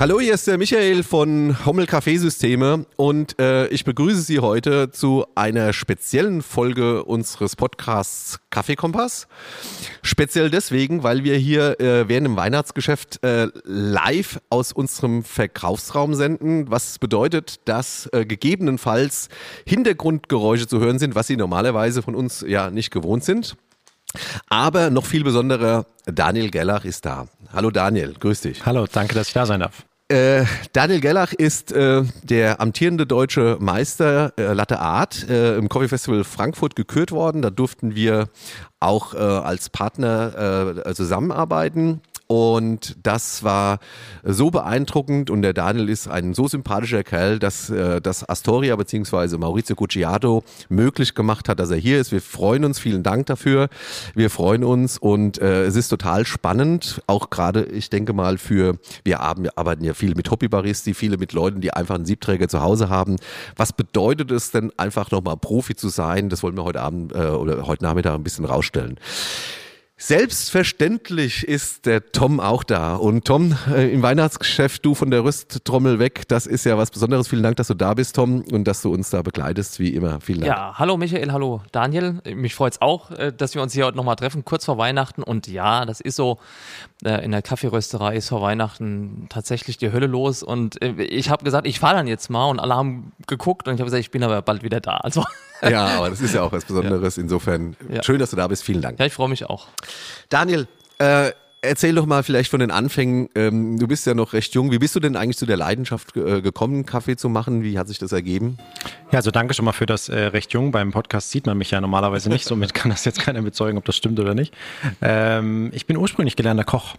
Hallo, hier ist der Michael von Hommel Kaffeesysteme und äh, ich begrüße Sie heute zu einer speziellen Folge unseres Podcasts Kaffeekompass. Speziell deswegen, weil wir hier äh, während dem Weihnachtsgeschäft äh, live aus unserem Verkaufsraum senden, was bedeutet, dass äh, gegebenenfalls Hintergrundgeräusche zu hören sind, was Sie normalerweise von uns ja nicht gewohnt sind. Aber noch viel besonderer, Daniel Gellach ist da. Hallo Daniel, grüß dich. Hallo, danke, dass ich da sein darf. Äh, Daniel Gellach ist äh, der amtierende deutsche Meister äh, Latte Art äh, im Coffee Festival Frankfurt gekürt worden. Da durften wir auch äh, als Partner äh, zusammenarbeiten. Und das war so beeindruckend und der Daniel ist ein so sympathischer Kerl, dass äh, das Astoria bzw. Maurizio Cucciato möglich gemacht hat, dass er hier ist. Wir freuen uns, vielen Dank dafür. Wir freuen uns und äh, es ist total spannend, auch gerade, ich denke mal, für, wir arbeiten ja viel mit Hobbybaristi, viele mit Leuten, die einfach einen Siebträger zu Hause haben. Was bedeutet es denn einfach nochmal Profi zu sein? Das wollen wir heute Abend äh, oder heute Nachmittag ein bisschen rausstellen. Selbstverständlich ist der Tom auch da. Und Tom, äh, im Weihnachtsgeschäft, du von der Rüsttrommel weg, das ist ja was Besonderes. Vielen Dank, dass du da bist, Tom, und dass du uns da begleitest, wie immer. Vielen Dank. Ja, hallo Michael, hallo Daniel. Mich freut es auch, äh, dass wir uns hier heute nochmal treffen, kurz vor Weihnachten. Und ja, das ist so, äh, in der Kaffeerösterei ist vor Weihnachten tatsächlich die Hölle los. Und ich habe gesagt, ich fahre dann jetzt mal. Und alle haben geguckt und ich habe gesagt, ich bin aber bald wieder da. Also ja, aber das ist ja auch was Besonderes. Ja. Insofern ja. schön, dass du da bist. Vielen Dank. Ja, ich freue mich auch. Daniel, äh, erzähl doch mal vielleicht von den Anfängen. Ähm, du bist ja noch recht jung. Wie bist du denn eigentlich zu der Leidenschaft äh, gekommen, Kaffee zu machen? Wie hat sich das ergeben? Ja, also danke schon mal für das äh, recht jung. Beim Podcast sieht man mich ja normalerweise nicht. Somit kann das jetzt keiner bezeugen, ob das stimmt oder nicht. Ähm, ich bin ursprünglich gelernter Koch.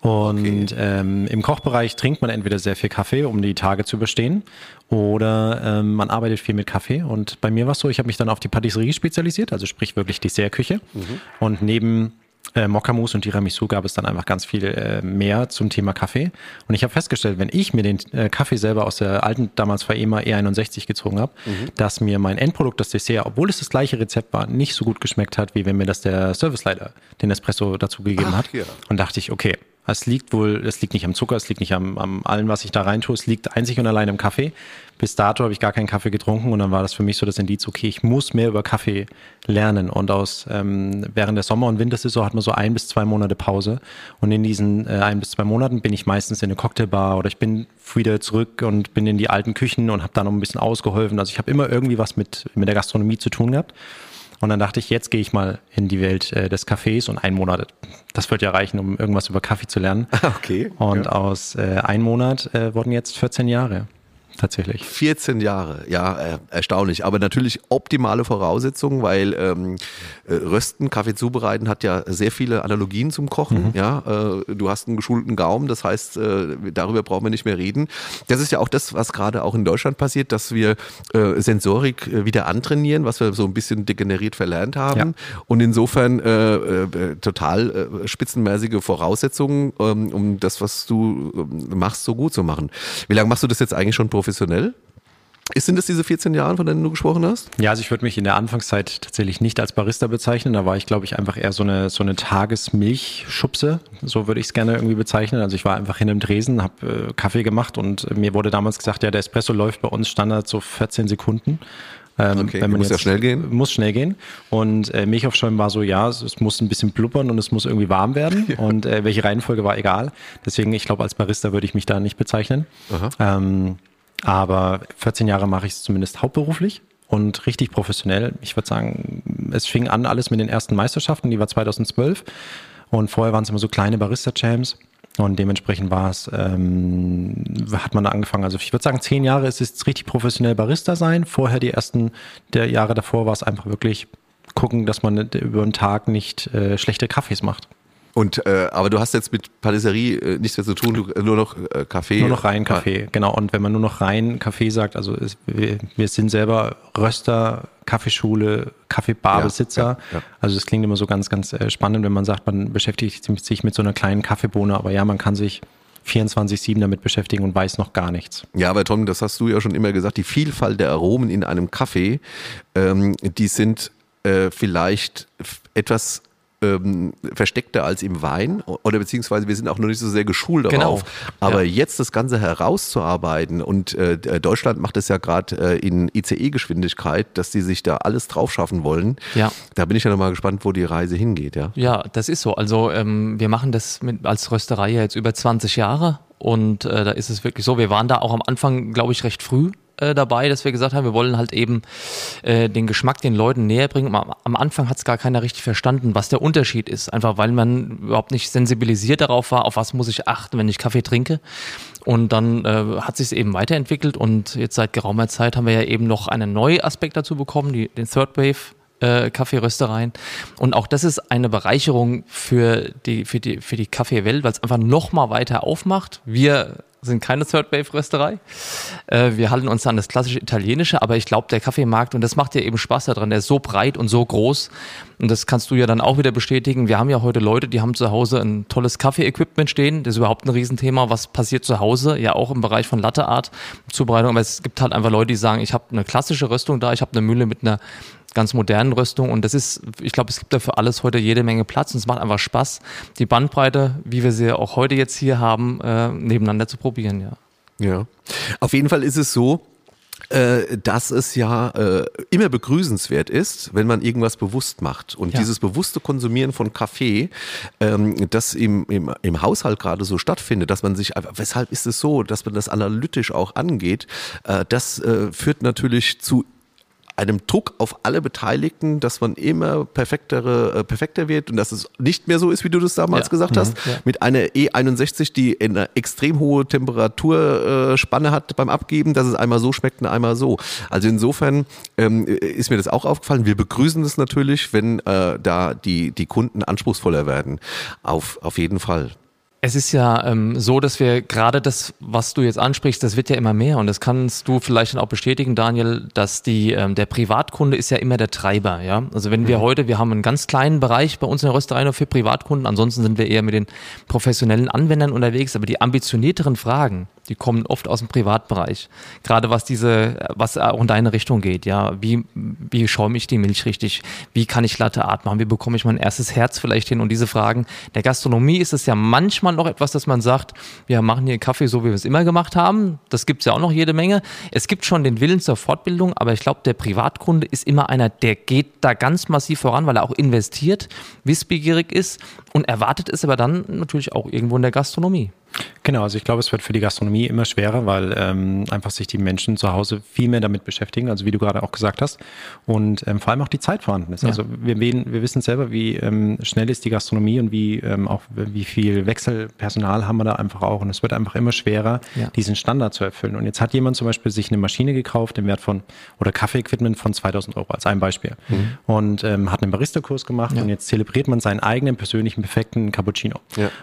Und okay. ähm, im Kochbereich trinkt man entweder sehr viel Kaffee, um die Tage zu überstehen, oder ähm, man arbeitet viel mit Kaffee. Und bei mir war es so, ich habe mich dann auf die Patisserie spezialisiert, also sprich wirklich Dessertküche. Mhm. Und neben äh, Mokkamus und Tiramisu gab es dann einfach ganz viel äh, mehr zum Thema Kaffee. Und ich habe festgestellt, wenn ich mir den äh, Kaffee selber aus der alten, damals Faema E61 gezogen habe, mhm. dass mir mein Endprodukt, das Dessert, obwohl es das gleiche Rezept war, nicht so gut geschmeckt hat, wie wenn mir das der Serviceleiter den Espresso dazu gegeben Ach, hat. Ja. Und dachte ich, okay, es liegt wohl, es liegt nicht am Zucker, es liegt nicht am, am allem, was ich da rein tue, es liegt einzig und allein im Kaffee. Bis dato habe ich gar keinen Kaffee getrunken und dann war das für mich so das Indiz, okay, ich muss mehr über Kaffee lernen. Und aus ähm, während der Sommer- und Wintersaison hat man so ein bis zwei Monate Pause. Und in diesen äh, ein bis zwei Monaten bin ich meistens in eine Cocktailbar oder ich bin wieder zurück und bin in die alten Küchen und habe da noch ein bisschen ausgeholfen. Also ich habe immer irgendwie was mit, mit der Gastronomie zu tun gehabt. Und dann dachte ich, jetzt gehe ich mal in die Welt äh, des Cafés und ein Monat, das wird ja reichen, um irgendwas über Kaffee zu lernen. Okay. Und ja. aus äh, ein Monat äh, wurden jetzt 14 Jahre tatsächlich. 14 Jahre, ja, äh, erstaunlich. Aber natürlich optimale Voraussetzungen, weil ähm, äh, Rösten, Kaffee zubereiten hat ja sehr viele Analogien zum Kochen. Mhm. Ja, äh, du hast einen geschulten Gaumen, das heißt, äh, darüber brauchen wir nicht mehr reden. Das ist ja auch das, was gerade auch in Deutschland passiert, dass wir Sensorik wieder antrainieren, was wir so ein bisschen degeneriert verlernt haben. Ja. Und insofern total spitzenmäßige Voraussetzungen, ähm, um das, was du äh, machst, so gut zu machen. Wie lange machst du das jetzt eigentlich schon professionell? Sind es diese 14 Jahre, von denen du gesprochen hast? Ja, also ich würde mich in der Anfangszeit tatsächlich nicht als Barista bezeichnen. Da war ich, glaube ich, einfach eher so eine, so eine Tagesmilchschubse. So würde ich es gerne irgendwie bezeichnen. Also ich war einfach in einem Dresen, habe äh, Kaffee gemacht und mir wurde damals gesagt, ja, der Espresso läuft bei uns Standard so 14 Sekunden. Ähm, okay, wenn man muss ja schnell gehen. Muss schnell gehen. Und äh, Milch aufschäumen war so, ja, es, es, muss ein bisschen blubbern und es muss irgendwie warm werden. Ja. Und äh, welche Reihenfolge war egal. Deswegen, ich glaube, als Barista würde ich mich da nicht bezeichnen. Ähm, aber 14 Jahre mache ich es zumindest hauptberuflich und richtig professionell. Ich würde sagen, es fing an alles mit den ersten Meisterschaften, die war 2012. Und vorher waren es immer so kleine Barista-Champs. Und dementsprechend war es, ähm, hat man da angefangen. Also ich würde sagen, zehn Jahre ist es richtig professionell Barista sein. Vorher die ersten der Jahre davor war es einfach wirklich gucken, dass man über den Tag nicht äh, schlechte Kaffees macht. Und äh, aber du hast jetzt mit Patisserie äh, nichts mehr zu tun, du, nur noch äh, Kaffee. Nur noch rein Kaffee, ah. genau. Und wenn man nur noch rein Kaffee sagt, also es, wir, wir, sind selber Röster, Kaffeeschule, Kaffeebarbesitzer. Ja, ja, ja. Also es klingt immer so ganz, ganz äh, spannend, wenn man sagt, man beschäftigt sich mit so einer kleinen Kaffeebohne, aber ja, man kann sich 24-7 damit beschäftigen und weiß noch gar nichts. Ja, aber Tom, das hast du ja schon immer gesagt, die Vielfalt der Aromen in einem Kaffee, ähm, die sind äh, vielleicht etwas ähm, versteckter als im Wein oder beziehungsweise wir sind auch noch nicht so sehr geschult Genau. darauf. Aber Ja. jetzt das Ganze herauszuarbeiten und äh, Deutschland macht es ja gerade äh, in ICE-Geschwindigkeit, dass die sich da alles drauf schaffen wollen. Ja. Da bin ich ja nochmal gespannt, wo die Reise hingeht, ja. Ja, das ist so. Also ähm, wir machen das mit, als Rösterei ja jetzt über 20 Jahre und äh, da ist es wirklich so. Wir waren da auch am Anfang, glaube ich, recht früh äh, dabei, dass wir gesagt haben, wir wollen halt eben äh, den Geschmack den Leuten näher bringen. Am, am Anfang hat es gar keiner richtig verstanden, was der Unterschied ist. Einfach weil man überhaupt nicht sensibilisiert darauf war, auf was muss ich achten, wenn ich Kaffee trinke. Und dann äh, hat sich es eben weiterentwickelt und jetzt seit geraumer Zeit haben wir ja eben noch einen neuen Aspekt dazu bekommen, die, den Third Wave äh, Kaffeeröstereien. Und auch das ist eine Bereicherung für die, für die, für die Kaffeewelt, weil es einfach noch mal weiter aufmacht. Wir sind keine Third Wave Rösterei. Äh, wir halten uns an das klassische Italienische, aber ich glaube, der Kaffeemarkt, und das macht ja eben Spaß daran, der ist so breit und so groß. Und das kannst du ja dann auch wieder bestätigen. Wir haben ja heute Leute, die haben zu Hause ein tolles Kaffee-Equipment stehen. Das ist überhaupt ein Riesenthema. Was passiert zu Hause? Ja, auch im Bereich von Latte Art, Zubereitung. Aber es gibt halt einfach Leute, die sagen, ich habe eine klassische Röstung da, ich habe eine Mühle mit einer ganz modernen Rüstung und das ist, ich glaube, es gibt da für alles heute jede Menge Platz und es macht einfach Spaß, die Bandbreite, wie wir sie auch heute jetzt hier haben, äh, nebeneinander zu probieren, ja. Ja. Auf jeden Fall ist es so, äh, dass es ja äh, immer begrüßenswert ist, wenn man irgendwas bewusst macht. Und Ja. dieses bewusste Konsumieren von Kaffee, ähm, das im, im, im Haushalt gerade so stattfindet, dass man sich weshalb ist es so, dass man das analytisch auch angeht, äh, das äh, führt natürlich zu einem Druck auf alle Beteiligten, dass man immer perfektere, äh, perfekter wird und dass es nicht mehr so ist, wie du das damals Ja. gesagt hast, Ja. mit einer E61, die eine extrem hohe Temperaturspanne hat beim Abgeben, dass es einmal so schmeckt und einmal so. Also insofern ähm, ist mir das auch aufgefallen. Wir begrüßen das natürlich, wenn äh, da die, die Kunden anspruchsvoller werden. Auf, auf jeden Fall. Es ist ja ähm, so, dass wir gerade das, was du jetzt ansprichst, das wird ja immer mehr und das kannst du vielleicht dann auch bestätigen, Daniel, dass die ähm, der Privatkunde ist ja immer der Treiber, ja. Also wenn wir heute, wir haben einen ganz kleinen Bereich bei uns in der Rösterei nur für Privatkunden, ansonsten sind wir eher mit den professionellen Anwendern unterwegs, aber die ambitionierteren Fragen, die kommen oft aus dem Privatbereich. Gerade was diese, was auch in deine Richtung geht, ja. Wie, wie schäume ich die Milch richtig? Wie kann ich Latte Art machen? Wie bekomme ich mein erstes Herz vielleicht hin? Und diese Fragen. Der Gastronomie ist es ja manchmal noch etwas, dass man sagt, wir machen hier Kaffee so, wie wir es immer gemacht haben. Das gibt es ja auch noch jede Menge. Es gibt schon den Willen zur Fortbildung, aber ich glaube, der Privatkunde ist immer einer, der geht da ganz massiv voran, weil er auch investiert, wissbegierig ist und erwartet es aber dann natürlich auch irgendwo in der Gastronomie. Genau, also ich glaube, es wird für die Gastronomie immer schwerer, weil ähm, einfach sich die Menschen zu Hause viel mehr damit beschäftigen, also wie du gerade auch gesagt hast, und ähm, vor allem auch die Zeit vorhanden ist. Ja. Also wir, wir wissen selber, wie ähm, schnell ist die Gastronomie und wie ähm, auch wie viel Wechselpersonal haben wir da einfach auch. Und es wird einfach immer schwerer, Ja. diesen Standard zu erfüllen. Und jetzt hat jemand zum Beispiel sich eine Maschine gekauft im Wert von oder Kaffee-Equipment von 2000 Euro als ein Beispiel und ähm, hat einen Barista-Kurs gemacht Mhm. Ja. und jetzt zelebriert man seinen eigenen persönlichen perfekten Cappuccino.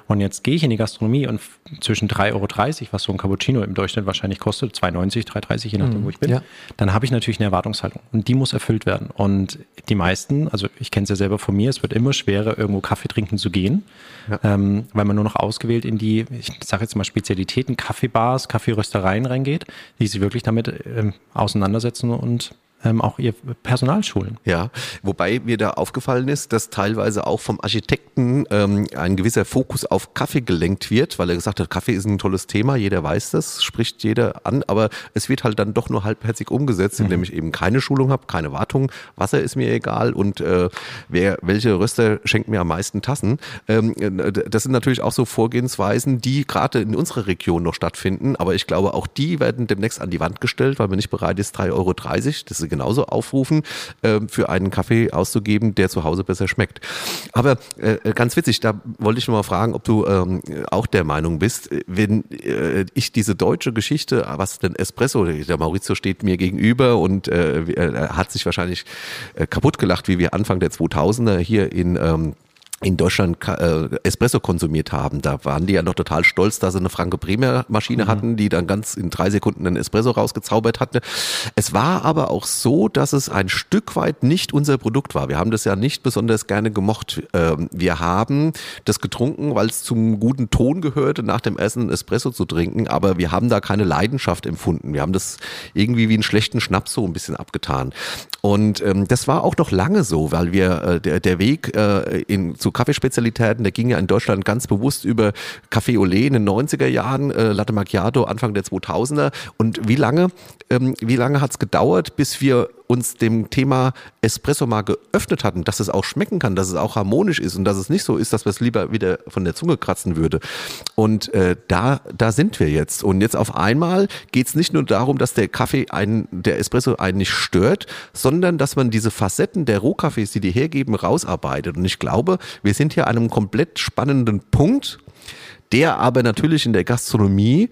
Und jetzt gehe ich in die Gastronomie und zwischen 3,30 Euro, was so ein Cappuccino im Durchschnitt wahrscheinlich kostet, 2,90, 3,30, je nachdem, wo ich bin, ja. dann habe ich natürlich eine Erwartungshaltung. Und die muss erfüllt werden. Und die meisten, also ich kenne es ja selber von mir, es wird immer schwerer, irgendwo Kaffee trinken zu gehen, ähm, weil man nur noch ausgewählt in die, ich sage jetzt mal Spezialitäten, Kaffeebars, Kaffeeröstereien reingeht, die sich wirklich damit ähm, auseinandersetzen und ähm, auch ihr Personal schulen. Ja, wobei mir da aufgefallen ist, dass teilweise auch vom Architekten ähm, ein gewisser Fokus auf Kaffee gelenkt wird, weil er gesagt hat, Kaffee ist ein tolles Thema, jeder weiß das, spricht jeder an, aber es wird halt dann doch nur halbherzig umgesetzt, indem ich eben keine Schulung habe, keine Wartung, Wasser ist mir egal und äh, wer welche Röster schenkt mir am meisten Tassen. Ähm, äh, das sind natürlich auch so Vorgehensweisen, die gerade in unserer Region noch stattfinden, aber ich glaube, auch die werden demnächst an die Wand gestellt, weil man nicht bereit ist, 3,30 Euro, das ist genauso aufrufen, ähm, für einen Kaffee auszugeben, der zu Hause besser schmeckt. Aber äh, ganz witzig, da wollte ich noch mal fragen, ob du ähm, auch der Meinung bist, wenn äh, ich diese deutsche Geschichte, was denn Espresso, der Maurizio steht mir gegenüber und äh, hat sich wahrscheinlich äh, kaputt gelacht, wie wir Anfang der 2000er hier in ähm, in Deutschland äh, Espresso konsumiert haben. Da waren die ja noch total stolz, dass sie eine Franke Bremer Maschine mhm. hatten, die dann ganz in drei Sekunden einen Espresso rausgezaubert hatte. Es war aber auch so, dass es ein Stück weit nicht unser Produkt war. Wir haben das ja nicht besonders gerne gemocht. Ähm, wir haben das getrunken, weil es zum guten Ton gehörte, nach dem Essen Espresso zu trinken, aber wir haben da keine Leidenschaft empfunden. Wir haben das irgendwie wie einen schlechten Schnaps so ein bisschen abgetan. Und ähm, das war auch noch lange so, weil wir äh, der, der Weg äh, in, zu Kaffeespezialitäten, der ging ja in Deutschland ganz bewusst über Café Olé in den 90er Jahren, äh, Latte Macchiato Anfang der 2000er. Und wie lange, ähm, wie lange hat es gedauert, bis wir uns dem Thema Espresso mal geöffnet hatten, dass es auch schmecken kann, dass es auch harmonisch ist und dass es nicht so ist, dass wir es lieber wieder von der Zunge kratzen würde. Und äh, da, da sind wir jetzt. Und jetzt auf einmal geht es nicht nur darum, dass der Kaffee einen, der Espresso einen nicht stört, sondern dass man diese Facetten der Rohkaffees, die die hergeben, rausarbeitet. Und ich glaube, wir sind hier an einem komplett spannenden Punkt, der aber natürlich in der Gastronomie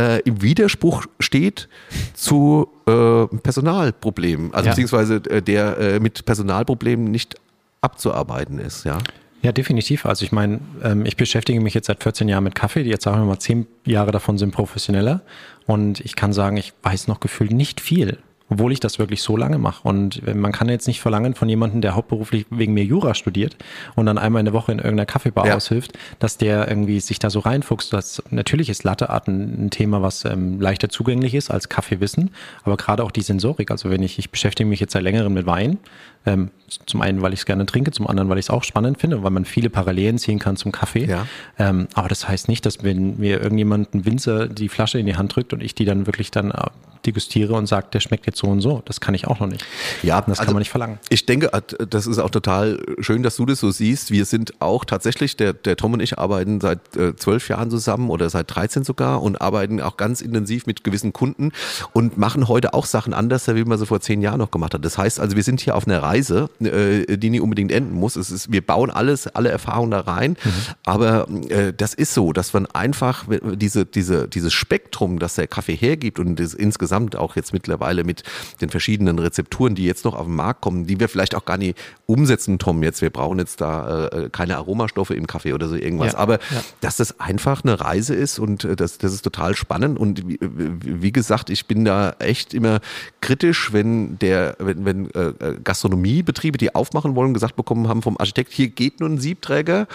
äh, im Widerspruch steht zu äh, Personalproblemen, also ja. beziehungsweise äh, der äh, mit Personalproblemen nicht abzuarbeiten ist, ja. Ja, definitiv. Also ich meine, ähm, ich beschäftige mich jetzt seit 14 Jahren mit Kaffee. Jetzt sagen wir mal, 10 Jahre davon sind professioneller. Und ich kann sagen, ich weiß noch gefühlt nicht viel obwohl ich das wirklich so lange mache. Und man kann jetzt nicht verlangen von jemandem, der hauptberuflich wegen mir Jura studiert und dann einmal in der Woche in irgendeiner Kaffeebar ja. aushilft, dass der irgendwie sich da so reinfuchst. Das, natürlich ist Latteart ein, ein Thema, was ähm, leichter zugänglich ist als Kaffeewissen, aber gerade auch die Sensorik. Also wenn ich, ich beschäftige mich jetzt seit längerem mit Wein, ähm, zum einen, weil ich es gerne trinke, zum anderen, weil ich es auch spannend finde, weil man viele Parallelen ziehen kann zum Kaffee. Ja. Ähm, aber das heißt nicht, dass wenn mir irgendjemand, ein Winzer, die Flasche in die Hand drückt und ich die dann wirklich dann äh, degustiere und sagt, der schmeckt jetzt so und so. Das kann ich auch noch nicht. Ja, das also kann man nicht verlangen. Ich denke, äh, das ist auch total schön, dass du das so siehst. Wir sind auch tatsächlich, der, der Tom und ich arbeiten seit äh, zwölf äh, Jahren zusammen oder seit 13 sogar und arbeiten auch ganz intensiv mit gewissen Kunden und machen heute auch Sachen anders, wie man sie vor zehn Jahren noch gemacht hat. Das heißt also, wir sind hier auf einer Reise, äh, die nicht unbedingt enden muss. Es ist, wir bauen alles, alle Erfahrungen da rein, mhm. aber äh, das ist so, dass man einfach diese, diese, dieses Spektrum, das der Kaffee hergibt und das insgesamt auch jetzt mittlerweile mit den verschiedenen Rezepturen, die jetzt noch auf den Markt kommen, die wir vielleicht auch gar nicht umsetzen, Tom, jetzt. Wir brauchen jetzt da äh, keine Aromastoffe im Kaffee oder so irgendwas. Ja, Aber ja. dass das einfach eine Reise ist und äh, das, das ist total spannend. Und wie, wie gesagt, ich bin da echt immer kritisch, wenn der, wenn, wenn äh, Gastronomiebetriebe, die aufmachen wollen, gesagt bekommen haben vom Architekt, hier geht nur ein Siebträger,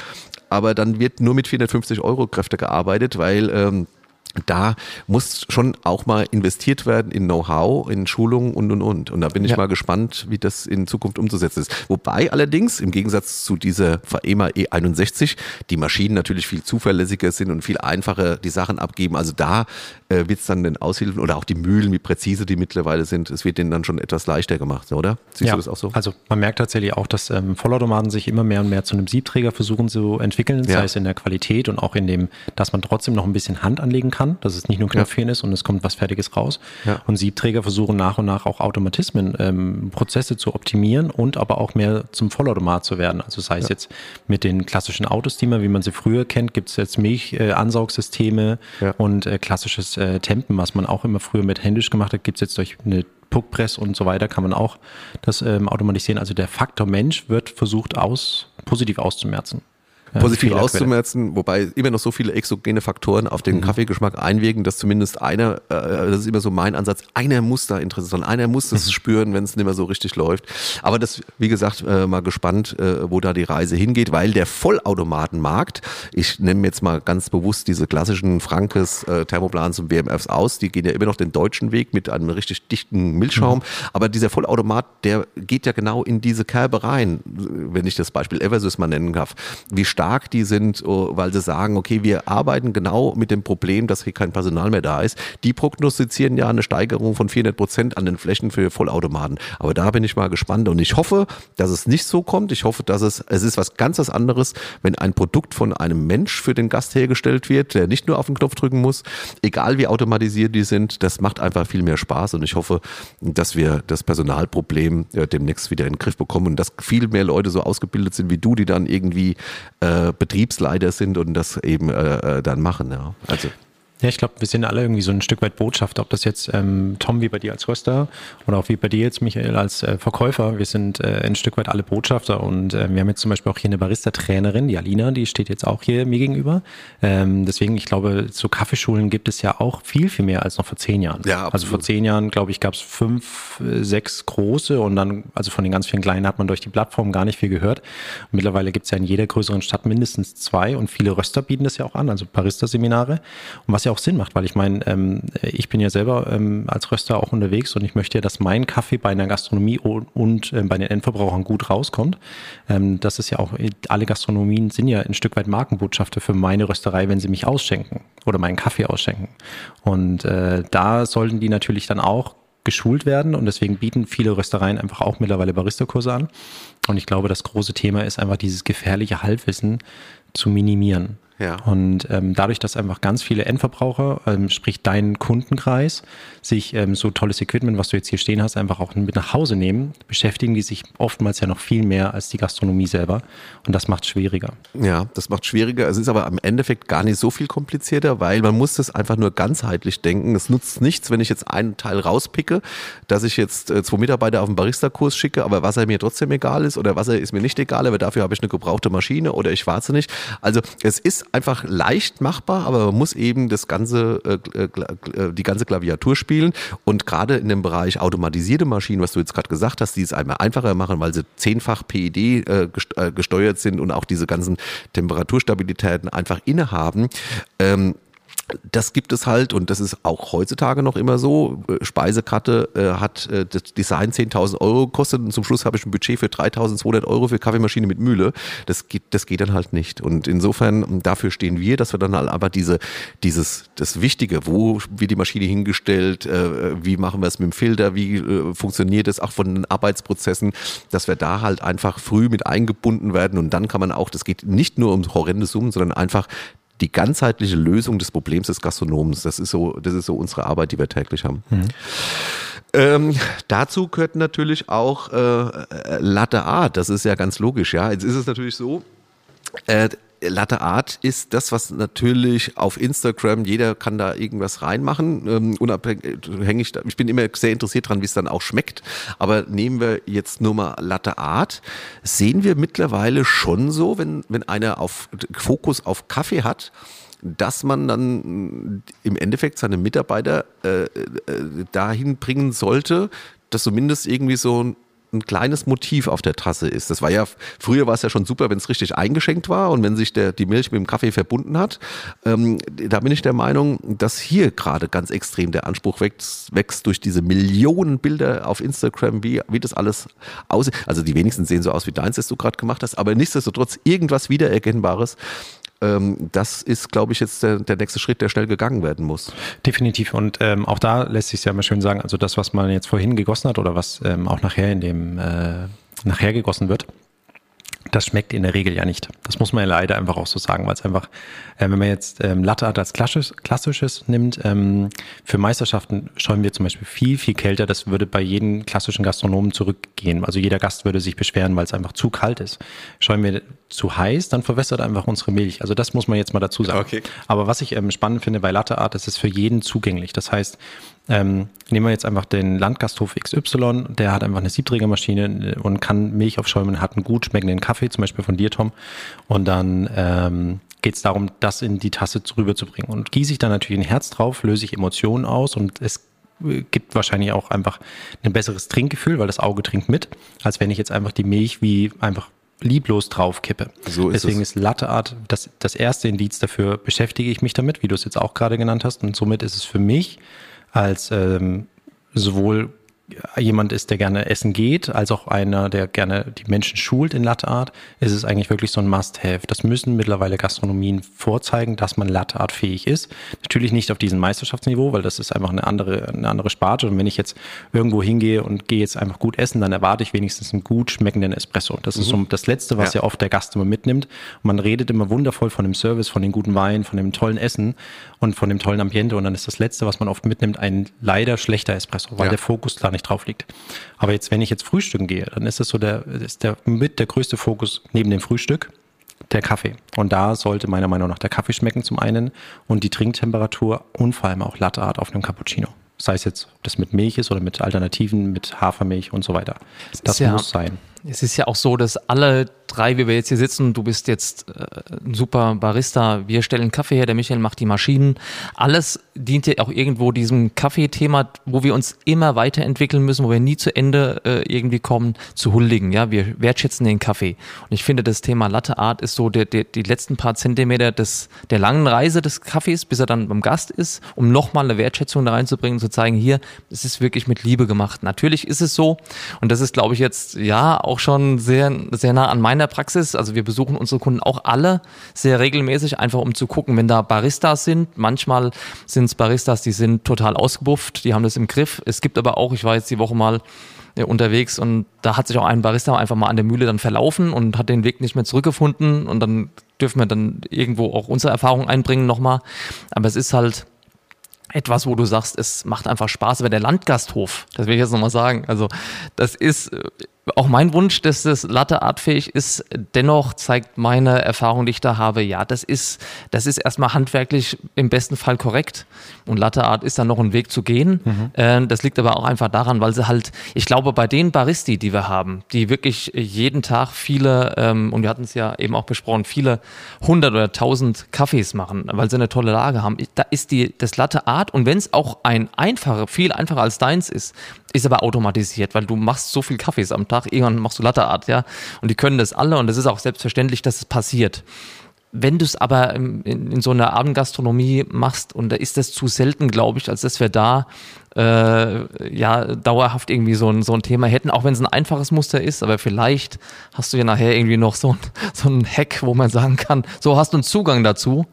aber dann wird nur mit 450 Euro Kräfte gearbeitet, weil ähm, da muss schon auch mal investiert werden in Know-how, in Schulungen und und und. Und da bin ich ja. mal gespannt, wie das in Zukunft umzusetzen ist. Wobei allerdings im Gegensatz zu dieser VEMA E61 die Maschinen natürlich viel zuverlässiger sind und viel einfacher die Sachen abgeben. Also da äh, wird es dann den Aushilfen oder auch die Mühlen, wie präzise die mittlerweile sind, es wird denen dann schon etwas leichter gemacht, oder? Siehst ja, du das auch so? Also man merkt tatsächlich auch, dass ähm, Vollautomaten sich immer mehr und mehr zu einem Siebträger versuchen zu entwickeln, ja. sei es in der Qualität und auch in dem, dass man trotzdem noch ein bisschen Hand anlegen kann, dass es nicht nur Knöpfchen ja. ist und es kommt was Fertiges raus. Ja. Und Siebträger versuchen nach und nach auch Automatismen, ähm, Prozesse zu optimieren und aber auch mehr zum Vollautomat zu werden. Also sei es jetzt mit den klassischen Autosteamer, wie man sie früher kennt, gibt es jetzt Milchansaugsysteme äh, und äh, klassisches äh, Tempen, was man auch immer früher mit händisch gemacht hat, gibt es jetzt durch eine Puckpress und so weiter, kann man auch das ähm, automatisieren. Also der Faktor Mensch wird versucht aus, positiv auszumerzen positiv auszumerzen, wobei immer noch so viele exogene Faktoren auf den mhm. Kaffeegeschmack einwirken, dass zumindest einer, äh, das ist immer so mein Ansatz, einer muss da interessiert sein, einer muss das mhm. spüren, wenn es nicht mehr so richtig läuft. Aber das, wie gesagt, äh, mal gespannt, äh, wo da die Reise hingeht, weil der Vollautomatenmarkt, ich nehme jetzt mal ganz bewusst diese klassischen Frankes äh, Thermoplans und WMFs aus, die gehen ja immer noch den deutschen Weg mit einem richtig dichten Milchschaum, mhm. aber dieser Vollautomat, der geht ja genau in diese Kerbe rein, wenn ich das Beispiel Eversys mal nennen darf. Wie stark stark die sind, oh, weil sie sagen, okay, wir arbeiten genau mit dem Problem, dass hier kein Personal mehr da ist. Die prognostizieren ja eine Steigerung von 400 Prozent an den Flächen für Vollautomaten. Aber da bin ich mal gespannt und ich hoffe, dass es nicht so kommt. Ich hoffe, dass es, es ist was ganz anderes, wenn ein Produkt von einem Mensch für den Gast hergestellt wird, der nicht nur auf den Knopf drücken muss, egal wie automatisiert die sind, das macht einfach viel mehr Spaß und ich hoffe, dass wir das Personalproblem äh, demnächst wieder in den Griff bekommen und dass viel mehr Leute so ausgebildet sind wie du, die dann irgendwie äh, Betriebsleiter sind und das eben äh, äh, dann machen. Ja. Also Ja, ich glaube, wir sind alle irgendwie so ein Stück weit Botschafter, ob das jetzt ähm, Tom wie bei dir als Röster oder auch wie bei dir jetzt Michael als äh, Verkäufer. Wir sind äh, ein Stück weit alle Botschafter und äh, wir haben jetzt zum Beispiel auch hier eine Barista-Trainerin, die Alina, die steht jetzt auch hier mir gegenüber. Ähm, deswegen, ich glaube, so Kaffeeschulen gibt es ja auch viel, viel mehr als noch vor zehn Jahren. Ja, absolut. Also vor zehn Jahren, glaube ich, gab es fünf, äh, sechs große und dann, also von den ganz vielen kleinen hat man durch die Plattform gar nicht viel gehört. Und mittlerweile gibt es ja in jeder größeren Stadt mindestens zwei und viele Röster bieten das ja auch an, also Barista-Seminare. Und was ja auch Sinn macht, weil ich meine, ähm, ich bin ja selber ähm, als Röster auch unterwegs und ich möchte ja, dass mein Kaffee bei einer Gastronomie und, und äh, bei den Endverbrauchern gut rauskommt. Ähm, das ist ja auch, alle Gastronomien sind ja ein Stück weit Markenbotschafter für meine Rösterei, wenn sie mich ausschenken oder meinen Kaffee ausschenken. Und äh, da sollten die natürlich dann auch geschult werden und deswegen bieten viele Röstereien einfach auch mittlerweile Barista-Kurse an. Und ich glaube, das große Thema ist einfach dieses gefährliche Halbwissen zu minimieren. Ja. Und ähm, dadurch, dass einfach ganz viele Endverbraucher, ähm, sprich dein Kundenkreis, sich ähm, so tolles Equipment, was du jetzt hier stehen hast, einfach auch mit nach Hause nehmen, beschäftigen die sich oftmals ja noch viel mehr als die Gastronomie selber. Und das macht es schwieriger. Ja, das macht schwieriger. Es ist aber im Endeffekt gar nicht so viel komplizierter, weil man muss das einfach nur ganzheitlich denken. Es nutzt nichts, wenn ich jetzt einen Teil rauspicke, dass ich jetzt äh, zwei Mitarbeiter auf den Barista-Kurs schicke, aber Wasser mir trotzdem egal ist oder Wasser ist mir nicht egal, aber dafür habe ich eine gebrauchte Maschine oder ich schwarze nicht. Also es ist einfach leicht machbar, aber man muss eben das ganze, äh, äh, die ganze Klaviatur spielen. Und gerade in dem Bereich automatisierte Maschinen, was du jetzt gerade gesagt hast, die es einmal einfacher machen, weil sie zehnfach PED äh, gesteuert sind und auch diese ganzen Temperaturstabilitäten einfach innehaben. Ähm, das gibt es halt und das ist auch heutzutage noch immer so. Speisekarte äh, hat äh, das Design 10.000 Euro gekostet und zum Schluss habe ich ein Budget für 3.200 Euro für Kaffeemaschine mit Mühle. Das geht, das geht dann halt nicht. Und insofern, dafür stehen wir, dass wir dann halt aber diese, dieses, das Wichtige, wo wird die Maschine hingestellt, äh, wie machen wir es mit dem Filter, wie äh, funktioniert es auch von den Arbeitsprozessen, dass wir da halt einfach früh mit eingebunden werden und dann kann man auch, das geht nicht nur um horrende Summen, sondern einfach die ganzheitliche Lösung des Problems des Gastronoms. Das ist so, das ist so unsere Arbeit, die wir täglich haben. Mhm. Ähm, dazu gehört natürlich auch äh, Latte Art. Das ist ja ganz logisch. Ja, jetzt ist es natürlich so. Äh, Latte Art ist das, was natürlich auf Instagram, jeder kann da irgendwas reinmachen, ähm, unabhängig, ich bin immer sehr interessiert dran, wie es dann auch schmeckt, aber nehmen wir jetzt nur mal Latte Art, sehen wir mittlerweile schon so, wenn, wenn einer auf Fokus auf Kaffee hat, dass man dann im Endeffekt seine Mitarbeiter äh, äh, dahin bringen sollte, dass zumindest irgendwie so ein kleines Motiv auf der Tasse ist. Das war ja, früher war es ja schon super, wenn es richtig eingeschenkt war und wenn sich der, die Milch mit dem Kaffee verbunden hat. Ähm, da bin ich der Meinung, dass hier gerade ganz extrem der Anspruch wächst, wächst durch diese Millionen Bilder auf Instagram, wie, wie das alles aussieht. Also die wenigsten sehen so aus wie deins, das du gerade gemacht hast, aber nichtsdestotrotz irgendwas Wiedererkennbares ähm, das ist, glaube ich, jetzt der, der, nächste Schritt, der schnell gegangen werden muss. Definitiv. Und ähm, auch da lässt sich ja immer schön sagen, also das, was man jetzt vorhin gegossen hat oder was ähm, auch nachher in dem äh, nachher gegossen wird, das schmeckt in der Regel ja nicht. Das muss man ja leider einfach auch so sagen, weil es einfach, äh, wenn man jetzt ähm, Latte Art als klassisches, klassisches nimmt, ähm, für Meisterschaften scheuen wir zum Beispiel viel, viel kälter. Das würde bei jedem klassischen Gastronomen zurückgehen. Also jeder Gast würde sich beschweren, weil es einfach zu kalt ist. Scheuen wir zu heiß, dann verwässert einfach unsere Milch. Also das muss man jetzt mal dazu sagen. Okay. Aber was ich ähm, spannend finde bei Latte Art, ist für jeden zugänglich. Das heißt, ähm, nehmen wir jetzt einfach den Landgasthof XY, der hat einfach eine Siebträgermaschine äh, und kann Milch aufschäumen, hat einen gut schmeckenden Kaffee, zum Beispiel von dir, Tom. Und dann ähm, geht es darum, das in die Tasse rüberzubringen. Und gieße ich dann natürlich ein Herz drauf, löse ich Emotionen aus und es äh, gibt wahrscheinlich auch einfach ein besseres Trinkgefühl, weil das Auge trinkt mit, als wenn ich jetzt einfach die Milch wie einfach lieblos draufkippe. So ist Deswegen es. ist Latte Art das, das erste Indiz dafür, beschäftige ich mich damit, wie du es jetzt auch gerade genannt hast. Und somit ist es für mich als ähm, sowohl jemand ist, der gerne essen geht, als auch einer, der gerne die Menschen schult in Latte Art, ist es eigentlich wirklich so ein Must-Have. Das müssen mittlerweile Gastronomien vorzeigen, dass man Latte Art fähig ist. Natürlich nicht auf diesem Meisterschaftsniveau, weil das ist einfach eine andere, eine andere Sparte. Und wenn ich jetzt irgendwo hingehe und gehe jetzt einfach gut essen, dann erwarte ich wenigstens einen gut schmeckenden Espresso. Das mhm. ist so das Letzte, was ja. ja oft der Gast immer mitnimmt. Und man redet immer wundervoll von dem Service, von den guten Weinen, von dem tollen Essen und von dem tollen Ambiente. Und dann ist das Letzte, was man oft mitnimmt, ein leider schlechter Espresso, weil ja. der Fokus klar nicht drauf liegt. Aber jetzt, wenn ich jetzt frühstücken gehe, dann ist das so der, ist der mit der größte Fokus neben dem Frühstück der Kaffee. Und da sollte meiner Meinung nach der Kaffee schmecken zum einen und die Trinktemperatur und vor allem auch Latte Art auf einem Cappuccino. Sei es jetzt, ob das mit Milch ist oder mit Alternativen, mit Hafermilch und so weiter. Das ja, muss sein. Es ist ja auch so, dass alle drei, wie wir jetzt hier sitzen, du bist jetzt äh, ein super Barista, wir stellen Kaffee her, der Michael macht die Maschinen. Alles dient ja auch irgendwo diesem Kaffeethema, wo wir uns immer weiterentwickeln müssen, wo wir nie zu Ende äh, irgendwie kommen, zu huldigen. Ja, wir wertschätzen den Kaffee. Und ich finde, das Thema Latte Art ist so der, der, die letzten paar Zentimeter des, der langen Reise des Kaffees, bis er dann beim Gast ist, um nochmal eine Wertschätzung da reinzubringen, zu zeigen, hier, es ist wirklich mit Liebe gemacht. Natürlich ist es so. Und das ist, glaube ich, jetzt, ja, auch schon sehr, sehr nah an meiner Praxis. Also wir besuchen unsere Kunden auch alle sehr regelmäßig, einfach um zu gucken, wenn da Baristas sind. Manchmal sind es Baristas, die sind total ausgebufft, die haben das im Griff. Es gibt aber auch, ich war jetzt die Woche mal äh, unterwegs und da hat sich auch ein Barista einfach mal an der Mühle dann verlaufen und hat den Weg nicht mehr zurückgefunden und dann dürfen wir dann irgendwo auch unsere Erfahrung einbringen nochmal. Aber es ist halt etwas, wo du sagst, es macht einfach Spaß, aber der Landgasthof, das will ich jetzt nochmal sagen, also das ist äh, auch mein Wunsch, dass das Latte artfähig ist. Dennoch zeigt meine Erfahrung, die ich da habe, ja, das ist, das ist erstmal handwerklich im besten Fall korrekt. Und Latte Art ist dann noch ein Weg zu gehen. Mhm. Äh, das liegt aber auch einfach daran, weil sie halt, ich glaube, bei den Baristi, die wir haben, die wirklich jeden Tag viele, ähm, und wir hatten es ja eben auch besprochen, viele hundert oder tausend Kaffees machen, weil sie eine tolle Lage haben. Da ist die, das Latte Art und wenn es auch ein einfacher, viel einfacher als deins ist, ist aber automatisiert, weil du machst so viel Kaffees am Tag, irgendwann machst du Latte Art, ja. Und die können das alle und es ist auch selbstverständlich, dass es passiert. Wenn du es aber in, in, so einer Abendgastronomie machst, und da ist das zu selten, glaube ich, als dass wir da äh, ja dauerhaft irgendwie so ein, so ein Thema hätten, auch wenn es ein einfaches Muster ist, aber vielleicht hast du ja nachher irgendwie noch so ein, so ein Hack, wo man sagen kann, so hast du einen Zugang dazu,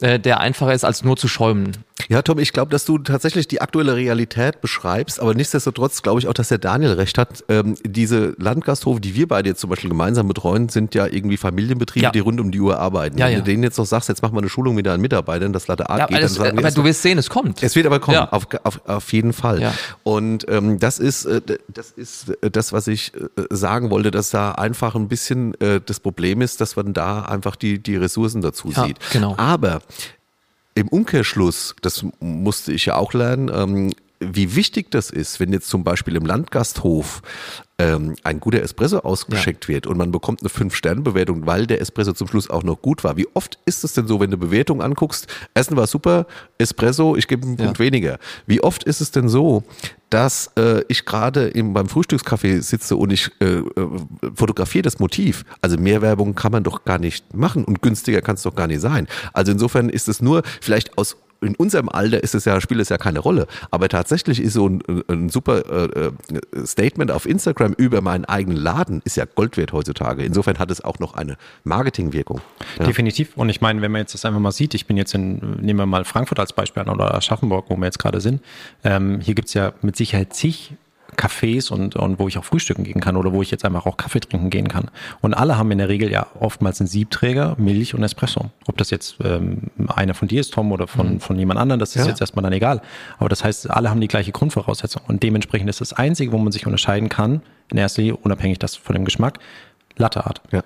äh, der einfacher ist als nur zu schäumen. Ja, Tom, ich glaube, dass du tatsächlich die aktuelle Realität beschreibst, aber nichtsdestotrotz glaube ich auch, dass der Daniel recht hat. Ähm, diese Landgasthofe, die wir beide jetzt zum Beispiel gemeinsam betreuen, sind ja irgendwie Familienbetriebe, ja. die rund um die Uhr arbeiten. Ja, Wenn ja. du denen jetzt noch sagst, jetzt machen wir eine Schulung mit deinen Mitarbeitern, dass Latte Art ja, geht, dann sagen aber du wirst sehen, es kommt. Es wird aber kommen, auf, auf, auf jeden Fall. Ja. Und ähm, das ist äh, das ist äh, das, was ich äh, sagen wollte, dass da einfach ein bisschen äh, das Problem ist, dass man da einfach die die Ressourcen dazu sieht. Genau. Aber im Umkehrschluss, das musste ich ja auch lernen, ähm, wie wichtig das ist, wenn jetzt zum Beispiel im Landgasthof ähm, ein guter Espresso ausgeschenkt ja. wird und man bekommt eine Fünf-Sterne-Bewertung, weil der Espresso zum Schluss auch noch gut war. Wie oft ist es denn so, wenn du Bewertung anguckst, Essen war super, Espresso, ich gebe einen Punkt ja. weniger. Wie oft ist es denn so, dass äh, ich gerade beim Frühstückskaffee sitze und ich äh, äh, fotografiere das Motiv. Also mehr Werbung kann man doch gar nicht machen und günstiger kann es doch gar nicht sein. Also insofern ist es nur vielleicht aus in unserem Alter ist es ja, spielt es ja keine Rolle. Aber tatsächlich ist so ein, ein super äh, äh, Statement auf Instagram über meinen eigenen Laden ist ja Gold wert heutzutage. Insofern hat es auch noch eine Marketingwirkung. Ja. Definitiv. Und ich meine, wenn man jetzt das einfach mal sieht, ich bin jetzt in, nehmen wir mal Frankfurt als Beispiel an oder Aschaffenburg, wo wir jetzt gerade sind. Ähm, hier gibt es ja mit Sicherheit zig Cafés und, und wo ich auch frühstücken gehen kann oder wo ich jetzt einfach auch Kaffee trinken gehen kann. Und alle haben in der Regel ja oftmals einen Siebträger, Milch und Espresso. Ob das jetzt ähm, einer von dir ist, Tom, oder von, mhm. von jemand anderem, das ist ja. jetzt erstmal dann egal. Aber das heißt, alle haben die gleiche Grundvoraussetzung. Und dementsprechend ist das Einzige, wo man sich unterscheiden kann, in erster Linie unabhängig das von dem Geschmack, Latteart. Ja.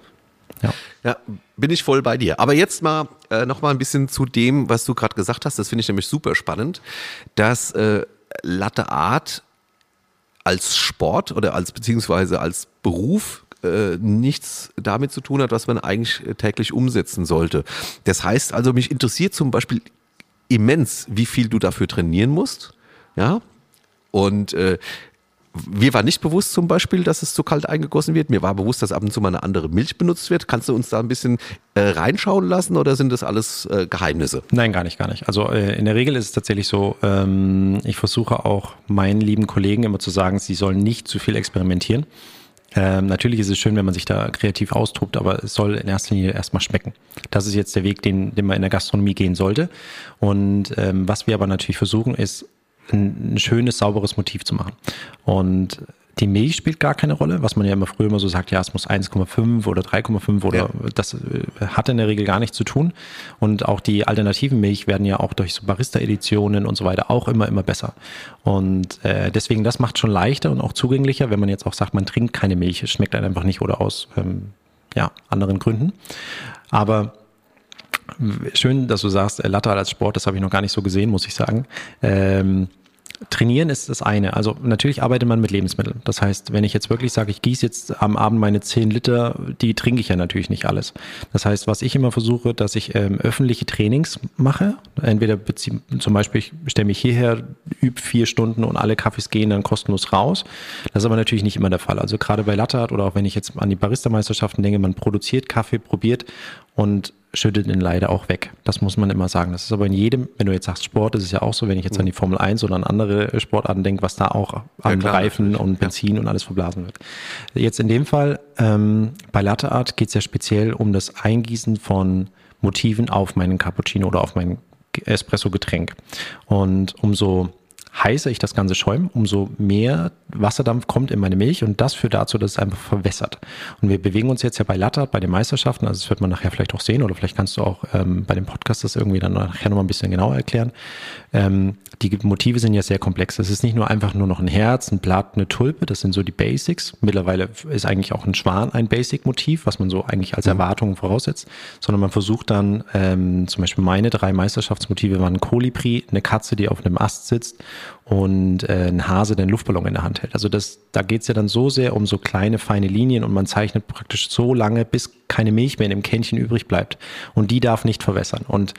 Ja. ja, bin ich voll bei dir. Aber jetzt mal äh, noch mal ein bisschen zu dem, was du gerade gesagt hast. Das finde ich nämlich super spannend, dass äh, Latte Art als Sport oder als beziehungsweise als Beruf äh, nichts damit zu tun hat, was man eigentlich täglich umsetzen sollte. Das heißt also, mich interessiert zum Beispiel immens, wie viel du dafür trainieren musst. Ja. Und äh, mir war nicht bewusst zum Beispiel, dass es zu kalt eingegossen wird. Mir war bewusst, dass ab und zu mal eine andere Milch benutzt wird. Kannst du uns da ein bisschen äh, reinschauen lassen oder sind das alles äh, Geheimnisse? Nein, gar nicht, gar nicht. Also äh, in der Regel ist es tatsächlich so, ähm, ich versuche auch meinen lieben Kollegen immer zu sagen, sie sollen nicht zu viel experimentieren. Ähm, natürlich ist es schön, wenn man sich da kreativ austobt, aber es soll in erster Linie erstmal schmecken. Das ist jetzt der Weg, den, den man in der Gastronomie gehen sollte. Und ähm, was wir aber natürlich versuchen, ist ein, ein schönes, sauberes Motiv zu machen. Und die Milch spielt gar keine Rolle, was man ja immer früher immer so sagt, ja, es muss 1,5 oder 3,5 oder ja. das äh, hat in der Regel gar nichts zu tun. Und auch die alternativen Milch werden ja auch durch so Barista-Editionen und so weiter auch immer, immer besser. Und äh, deswegen, das macht schon leichter und auch zugänglicher, wenn man jetzt auch sagt, man trinkt keine Milch, es schmeckt einem einfach nicht oder aus ähm, ja, anderen Gründen. Aber schön, dass du sagst, äh, als Sport, das habe ich noch gar nicht so gesehen, muss ich sagen. Ähm, Trainieren ist das eine. Also natürlich arbeitet man mit Lebensmitteln. Das heißt, wenn ich jetzt wirklich sage, ich gieße jetzt am Abend meine 10 Liter, die trinke ich ja natürlich nicht alles. Das heißt, was ich immer versuche, dass ich ähm, öffentliche Trainings mache. Entweder bezieh, zum Beispiel, ich stelle mich hierher, übe vier Stunden und alle Kaffees gehen dann kostenlos raus. Das ist aber natürlich nicht immer der Fall. Also gerade bei Latte oder auch wenn ich jetzt an die Barista-Meisterschaften denke, man produziert Kaffee, probiert und schüttet ihn leider auch weg. Das muss man immer sagen. Das ist aber in jedem, wenn du jetzt sagst Sport, ist es ja auch so, wenn ich jetzt an die Formel 1 oder an andere Sportarten denke, was da auch an ja, Reifen und Benzin ja. und alles verblasen wird. Jetzt in dem Fall, ähm, bei Latte Art geht es ja speziell um das Eingießen von Motiven auf meinen Cappuccino oder auf mein Espresso-Getränk. Und umso heißer ich das Ganze schäume, umso mehr Wasserdampf kommt in meine Milch und das führt dazu, dass es einfach verwässert. Und wir bewegen uns jetzt ja bei Latte, bei den Meisterschaften, also das wird man nachher vielleicht auch sehen oder vielleicht kannst du auch ähm, bei dem Podcast das irgendwie dann nachher nochmal ein bisschen genauer erklären. Ähm, die Motive sind ja sehr komplex. Es ist nicht nur einfach nur noch ein Herz, ein Blatt, eine Tulpe, das sind so die Basics. Mittlerweile ist eigentlich auch ein Schwan ein Basic-Motiv, was man so eigentlich als mhm. Erwartung voraussetzt, sondern man versucht dann, ähm, zum Beispiel meine drei Meisterschaftsmotive waren ein Kolibri, eine Katze, die auf einem Ast sitzt und äh, ein Hase, einen Luftballon in der Hand hält. Also das, da geht es ja dann so sehr um so kleine, feine Linien und man zeichnet praktisch so lange, bis keine Milch mehr in dem Kännchen übrig bleibt. Und die darf nicht verwässern. Und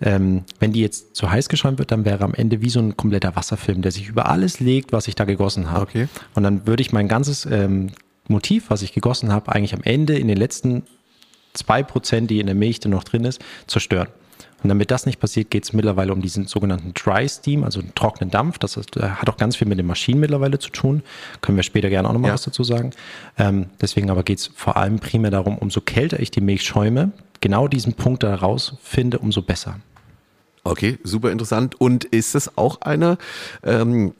ähm, wenn die jetzt zu heiß geschäumt wird, dann wäre am Ende wie so ein kompletter Wasserfilm, der sich über alles legt, was ich da gegossen habe. Okay. Und dann würde ich mein ganzes ähm, Motiv, was ich gegossen habe, eigentlich am Ende in den letzten zwei Prozent, die in der Milch dann noch drin ist, zerstören. Und damit das nicht passiert, geht es mittlerweile um diesen sogenannten Dry Steam, also einen trockenen Dampf. Das ist, äh, hat auch ganz viel mit den Maschinen mittlerweile zu tun. Können wir später gerne auch nochmal ja. was dazu sagen. Ähm, deswegen aber geht es vor allem primär darum, umso kälter ich die Milch schäume, genau diesen Punkt da rausfinde, umso besser. Okay, super interessant. Und ist es auch eine, ähm,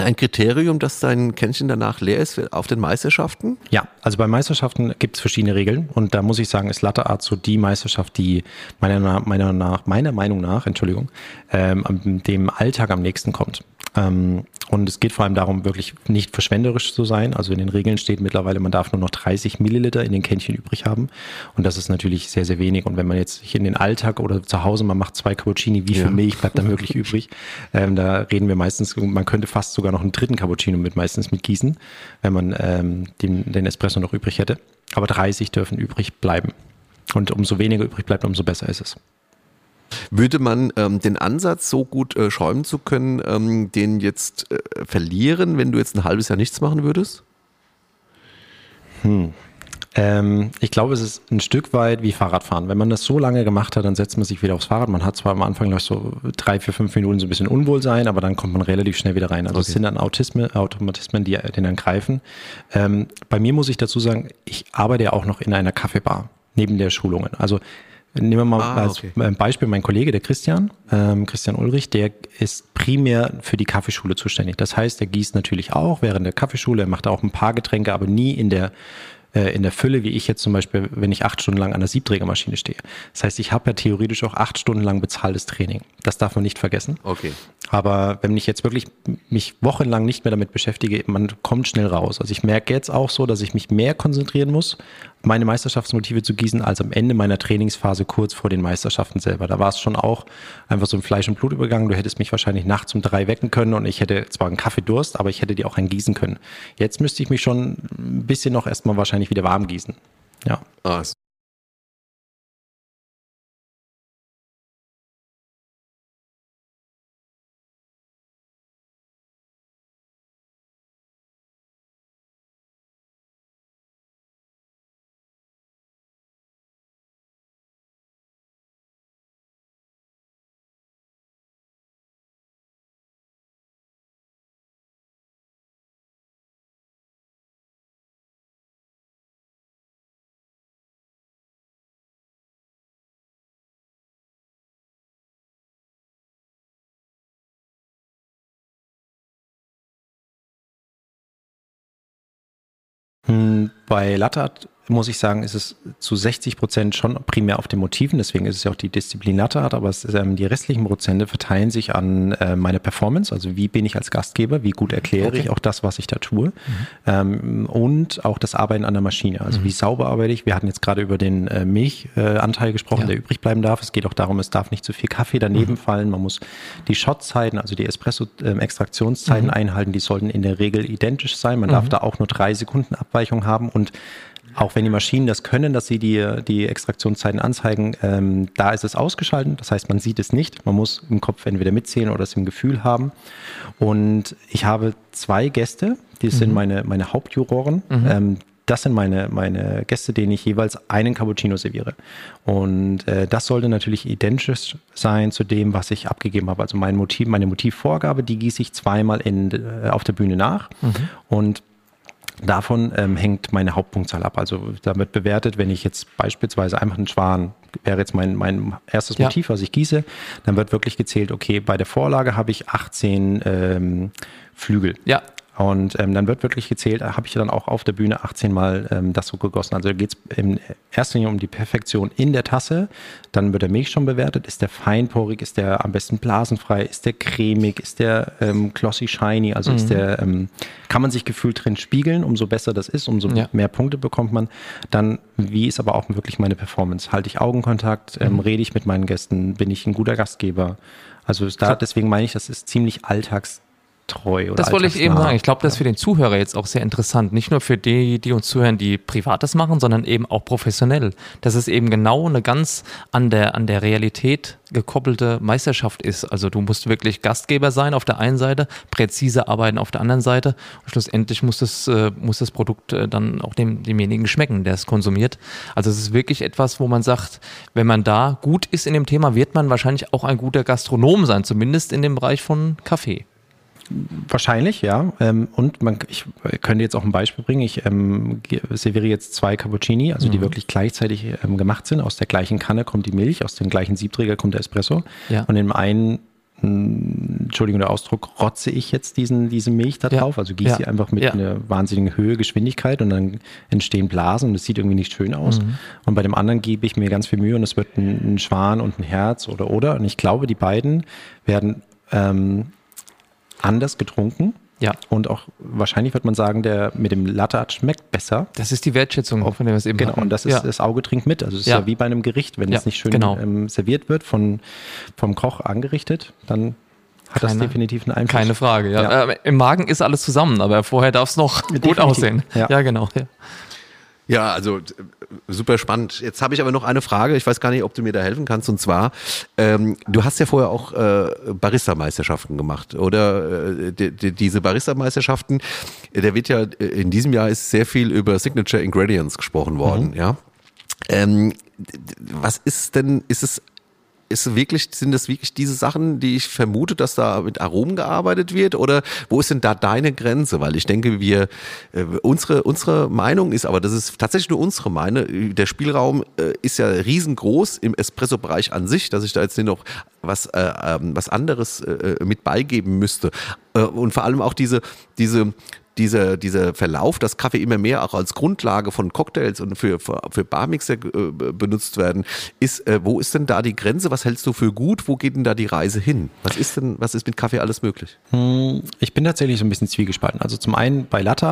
ein Kriterium, dass dein Kännchen danach leer ist auf den Meisterschaften? Ja, also bei Meisterschaften gibt es verschiedene Regeln und da muss ich sagen, ist Latte Art so die Meisterschaft, die meiner, meiner, nach, meiner Meinung nach, Entschuldigung, ähm, dem Alltag am nächsten kommt. Ähm, und es geht vor allem darum, wirklich nicht verschwenderisch zu sein. Also in den Regeln steht mittlerweile, man darf nur noch 30 Milliliter in den Kännchen übrig haben. Und das ist natürlich sehr, sehr wenig. Und wenn man jetzt hier in den Alltag oder zu Hause, man macht zwei Cappuccini, wie viel ja. Milch bleibt da wirklich übrig? Ähm, da reden wir meistens, man könnte fast sogar noch einen dritten Cappuccino mit meistens mit gießen, wenn man ähm, den, den Espresso noch übrig hätte. Aber 30 dürfen übrig bleiben. Und umso weniger übrig bleibt, umso besser ist es. Würde man ähm, den Ansatz, so gut äh, schäumen zu können, ähm, den jetzt äh, verlieren, wenn du jetzt ein halbes Jahr nichts machen würdest? Hm. Ähm, ich glaube, es ist ein Stück weit wie Fahrradfahren. Wenn man das so lange gemacht hat, dann setzt man sich wieder aufs Fahrrad. Man hat zwar am Anfang noch so drei, vier, fünf Minuten so ein bisschen Unwohlsein, aber dann kommt man relativ schnell wieder rein. Also okay. es sind dann Autismen, Automatismen, die den dann greifen. Ähm, bei mir muss ich dazu sagen, ich arbeite ja auch noch in einer Kaffeebar neben der Schulungen. Also Nehmen wir mal ah, als okay. Beispiel mein Kollege, der Christian, ähm, Christian Ulrich, der ist primär für die Kaffeeschule zuständig. Das heißt, er gießt natürlich auch während der Kaffeeschule, er macht auch ein paar Getränke, aber nie in der äh, in der Fülle, wie ich jetzt zum Beispiel, wenn ich acht Stunden lang an der Siebträgermaschine stehe. Das heißt, ich habe ja theoretisch auch acht Stunden lang bezahltes Training. Das darf man nicht vergessen. Okay. Aber wenn ich jetzt wirklich mich wochenlang nicht mehr damit beschäftige, man kommt schnell raus. Also ich merke jetzt auch so, dass ich mich mehr konzentrieren muss, meine Meisterschaftsmotive zu gießen, als am Ende meiner Trainingsphase kurz vor den Meisterschaften selber. Da war es schon auch einfach so ein Fleisch- und Blutübergang. Du hättest mich wahrscheinlich nachts um drei wecken können und ich hätte zwar einen Kaffeedurst, aber ich hätte dir auch einen gießen können. Jetzt müsste ich mich schon ein bisschen noch erstmal wahrscheinlich wieder warm gießen. Ja. Ah, bei Latte Art muss ich sagen, ist es zu 60 Prozent schon primär auf den Motiven. Deswegen ist es ja auch die Disziplin Latte Art, aber es, ähm, die restlichen Prozente verteilen sich an äh, meine Performance. Also wie bin ich als Gastgeber, wie gut erkläre okay. ich auch das, was ich da tue. Mhm. Ähm, und auch das Arbeiten an der Maschine. Also mhm. wie sauber arbeite ich. Wir hatten jetzt gerade über den äh, Milchanteil äh, gesprochen, ja. der übrig bleiben darf. Es geht auch darum, es darf nicht zu viel Kaffee daneben mhm. fallen. Man muss die Shotzeiten, also die Espresso-Extraktionszeiten ähm, einhalten. Die sollten in der Regel identisch sein. Man darf mhm. da auch nur drei Sekunden Abweichung haben und auch wenn die Maschinen das können, dass sie die, die Extraktionszeiten anzeigen, ähm, da ist es ausgeschaltet. Das heißt, man sieht es nicht. Man muss im Kopf entweder mitzählen oder es im Gefühl haben. Und ich habe zwei Gäste, die mhm. sind meine, meine Hauptjuroren. Mhm. Ähm, das sind meine, meine Gäste, denen ich jeweils einen Cappuccino serviere. Und äh, das sollte natürlich identisch sein zu dem, was ich abgegeben habe. Also mein Motiv, meine Motivvorgabe, die gieße ich zweimal in, äh, auf der Bühne nach. Mhm. Und Davon ähm, hängt meine Hauptpunktzahl ab. Also damit bewertet, wenn ich jetzt beispielsweise einfach einen Schwan, wäre jetzt mein, mein erstes Motiv, ja. was ich gieße, dann wird wirklich gezählt, okay, bei der Vorlage habe ich 18 ähm, Flügel. Ja. Und ähm, dann wird wirklich gezählt, habe ich dann auch auf der Bühne 18 Mal ähm, das so gegossen. Also da geht es in erster Linie um die Perfektion in der Tasse. Dann wird der Milch schon bewertet. Ist der feinporig? Ist der am besten blasenfrei? Ist der cremig? Ist der ähm, glossy shiny? Also mhm. ist der, ähm, kann man sich gefühlt drin spiegeln? Umso besser das ist, umso ja. mehr Punkte bekommt man. Dann, wie ist aber auch wirklich meine Performance? Halte ich Augenkontakt? Ähm, mhm. rede ich mit meinen Gästen? Bin ich ein guter Gastgeber? Also da, deswegen meine ich, das ist ziemlich alltags treu oder Das wollte ich eben sagen. Ich glaube, das ist für den Zuhörer jetzt auch sehr interessant. Nicht nur für die, die uns zuhören, die Privates machen, sondern eben auch professionell. Dass es eben genau eine ganz an der, an der Realität gekoppelte Meisterschaft ist. Also du musst wirklich Gastgeber sein auf der einen Seite, präzise arbeiten auf der anderen Seite. Und schlussendlich muss das, äh, muss das Produkt äh, dann auch dem, demjenigen schmecken, der es konsumiert. Also es ist wirklich etwas, wo man sagt, wenn man da gut ist in dem Thema, wird man wahrscheinlich auch ein guter Gastronom sein, zumindest in dem Bereich von Kaffee. Wahrscheinlich, ja. Ähm, und man, ich könnte jetzt auch ein Beispiel bringen. Ich ähm, serviere jetzt zwei Cappuccini, also die mhm. wirklich gleichzeitig ähm, gemacht sind. Aus der gleichen Kanne kommt die Milch, aus dem gleichen Siebträger kommt der Espresso. Ja. Und in dem einen hm, Entschuldigung der Ausdruck, rotze ich jetzt diesen, diese Milch da drauf, ja. also gieße ja. sie einfach mit einer wahnsinnigen Höhe, Geschwindigkeit und dann entstehen Blasen und es sieht irgendwie nicht schön aus. Mhm. Und bei dem anderen gebe ich mir ganz viel Mühe und es wird ein, ein Schwan und ein Herz oder oder. Und ich glaube, die beiden werden ähm, anders getrunken. Ja. Und auch wahrscheinlich wird man sagen, der mit dem Latte Art schmeckt besser. Das ist die Wertschätzung, von der wir es eben Genau, hatten. und das ist ja. das Auge trinkt mit. Also es ist ja. ja wie bei einem Gericht, wenn ja, es nicht schön genau. ähm, serviert wird, von, vom Koch angerichtet, dann hat keine, das definitiv einen Einfluss. Keine Frage, ja. ja. Äh, Im Magen ist alles zusammen, aber vorher darf es noch definitiv. gut aussehen. Ja, ja genau. Ja. Also super spannend. Jetzt habe ich aber noch eine Frage. Ich weiß gar nicht, ob du mir da helfen kannst. Und zwar, ähm, du hast ja vorher auch äh, Barista-Meisterschaften gemacht, oder? Äh, die, die, diese Barista-Meisterschaften, der wird ja äh, in diesem Jahr ist sehr viel über Signature Ingredients gesprochen worden, mhm. ja. Ähm, was ist denn, ist es ist wirklich, sind das wirklich diese Sachen, die ich vermute, dass da mit Aromen gearbeitet wird? Oder wo ist denn da deine Grenze? Weil ich denke, wir, äh, unsere, unsere Meinung ist, aber das ist tatsächlich nur unsere Meinung, der Spielraum äh, ist ja riesengroß im Espresso-Bereich an sich, dass ich da jetzt nicht noch was, äh, ähm, was anderes äh, mit beigeben müsste. Äh, und vor allem auch diese, diese, dieser, dieser Verlauf, dass Kaffee immer mehr auch als Grundlage von Cocktails und für, für, Barmixer äh, benutzt werden, ist, äh, wo ist denn da die Grenze? Was hältst du für gut? Wo geht denn da die Reise hin? Was ist denn, was ist mit Kaffee alles möglich? Hm, ich bin tatsächlich so ein bisschen zwiegespalten. Also zum einen bei Latte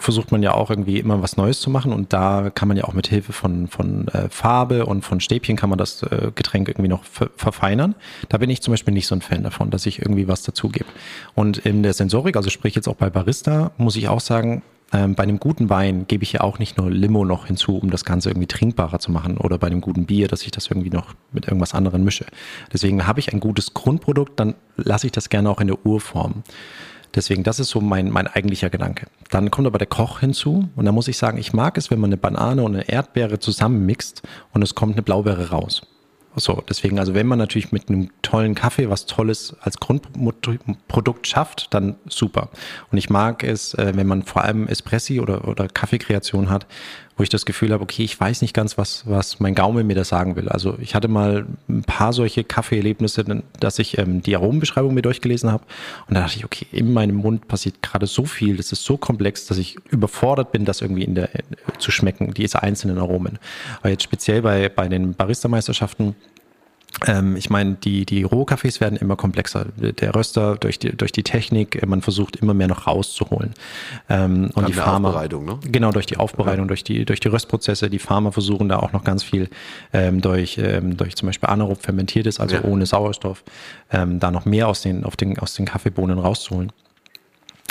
versucht man ja auch irgendwie immer was Neues zu machen und da kann man ja auch mit Hilfe von, von äh, Farbe und von Stäbchen kann man das äh, Getränk irgendwie noch ver verfeinern. Da bin ich zum Beispiel nicht so ein Fan davon, dass ich irgendwie was dazugebe. Und in der Sensorik, also sprich jetzt auch bei Barista, muss ich auch sagen, ähm, bei einem guten Wein gebe ich ja auch nicht nur Limo noch hinzu, um das Ganze irgendwie trinkbarer zu machen oder bei einem guten Bier, dass ich das irgendwie noch mit irgendwas anderem mische. Deswegen habe ich ein gutes Grundprodukt, dann lasse ich das gerne auch in der Urform. Deswegen, das ist so mein, mein eigentlicher Gedanke. Dann kommt aber der Koch hinzu und da muss ich sagen, ich mag es, wenn man eine Banane und eine Erdbeere zusammenmixt und es kommt eine Blaubeere raus. So, deswegen, also wenn man natürlich mit einem tollen Kaffee was Tolles als Grundprodukt schafft, dann super. Und ich mag es, äh, wenn man vor allem Espressi oder, oder Kaffeekreation hat, wo ich das Gefühl habe, okay, ich weiß nicht ganz, was, was mein Gaumen mir da sagen will. Also ich hatte mal ein paar solche Kaffeeerlebnisse, dass ich ähm, die Aromenbeschreibung mir durchgelesen habe und da dachte ich, okay, in meinem Mund passiert gerade so viel, das ist so komplex, dass ich überfordert bin, das irgendwie in der, äh, zu schmecken, diese einzelnen Aromen. Aber jetzt speziell bei, bei den Barista-Meisterschaften ähm, ich meine, die, die Rohkaffees werden immer komplexer. Der Röster durch die, durch die Technik, äh, man versucht immer mehr noch rauszuholen. Ähm, und die Farmer, Aufbereitung, ne? Genau, durch die Aufbereitung, ja. durch, die, durch die Röstprozesse. Die Farmer versuchen da auch noch ganz viel ähm, durch, ähm, durch zum Beispiel anaerob fermentiertes, also ja. ohne Sauerstoff, ähm, da noch mehr aus den, auf den, aus den Kaffeebohnen rauszuholen.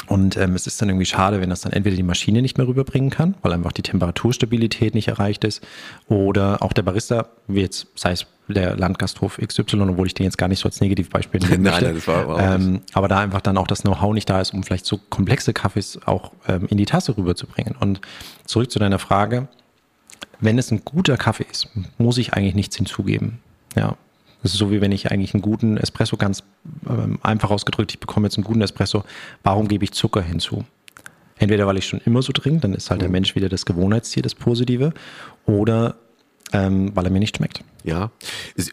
Und ähm, es ist dann irgendwie schade, wenn das dann entweder die Maschine nicht mehr rüberbringen kann, weil einfach die Temperaturstabilität nicht erreicht ist, oder auch der Barista, wie jetzt, sei es der Landgasthof XY, obwohl ich den jetzt gar nicht so als Negativbeispiel nehmen möchte. Nein, das war aber, ähm, aber da einfach dann auch das Know-how nicht da ist, um vielleicht so komplexe Kaffees auch ähm, in die Tasse rüberzubringen. Und zurück zu deiner Frage, wenn es ein guter Kaffee ist, muss ich eigentlich nichts hinzugeben. Ja, das ist so wie wenn ich eigentlich einen guten Espresso ganz ähm, einfach ausgedrückt, ich bekomme jetzt einen guten Espresso, warum gebe ich Zucker hinzu? Entweder weil ich schon immer so trinke, dann ist halt der mhm. Mensch wieder das Gewohnheitstier, das Positive, oder ähm, weil er mir nicht schmeckt. Ja,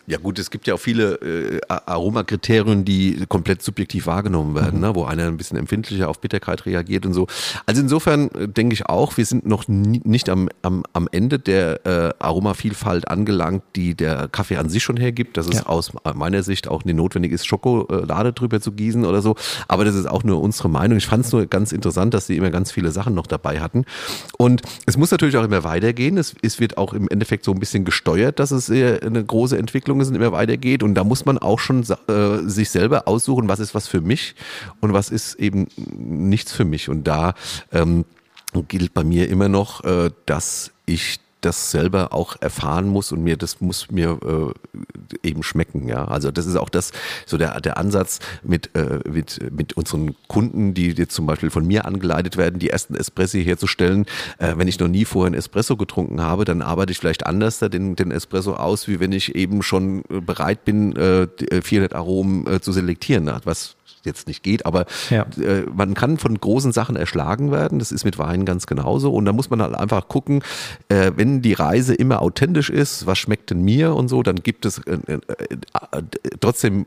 ja gut, es gibt ja auch viele äh, Aromakriterien, die komplett subjektiv wahrgenommen werden, mhm. ne? wo einer ein bisschen empfindlicher auf Bitterkeit reagiert und so. Also insofern äh, denke ich auch, wir sind noch nie, nicht am, am, am Ende der äh, Aromavielfalt angelangt, die der Kaffee an sich schon hergibt. Das ist ja. aus meiner Sicht auch nicht notwendig ist, Schokolade drüber zu gießen oder so. Aber das ist auch nur unsere Meinung. Ich fand es nur ganz interessant, dass sie immer ganz viele Sachen noch dabei hatten. Und es muss natürlich auch immer weitergehen. Es, es wird auch im Endeffekt so ein bisschen gesteuert, dass es eine große Entwicklung ist und immer weitergeht. Und da muss man auch schon äh, sich selber aussuchen, was ist was für mich und was ist eben nichts für mich. Und da ähm, gilt bei mir immer noch, äh, dass ich das selber auch erfahren muss und mir das muss mir äh, eben schmecken ja. Also das ist auch das so der der Ansatz mit äh, mit mit unseren Kunden die jetzt zum Beispiel von mir angeleitet werden die ersten Espressi herzustellen. Äh, wenn ich noch nie vorher einen Espresso getrunken habe dann arbeite ich vielleicht anders da den den Espresso aus wie wenn ich eben schon bereit bin äh, 400 Aromen äh, zu selektieren was jetzt nicht geht, aber ja. äh, man kann von großen Sachen erschlagen werden. Das ist mit Wein ganz genauso. Und da muss man halt einfach gucken, äh, wenn die Reise immer authentisch ist, was schmeckt denn mir und so, dann gibt es äh, äh, äh trotzdem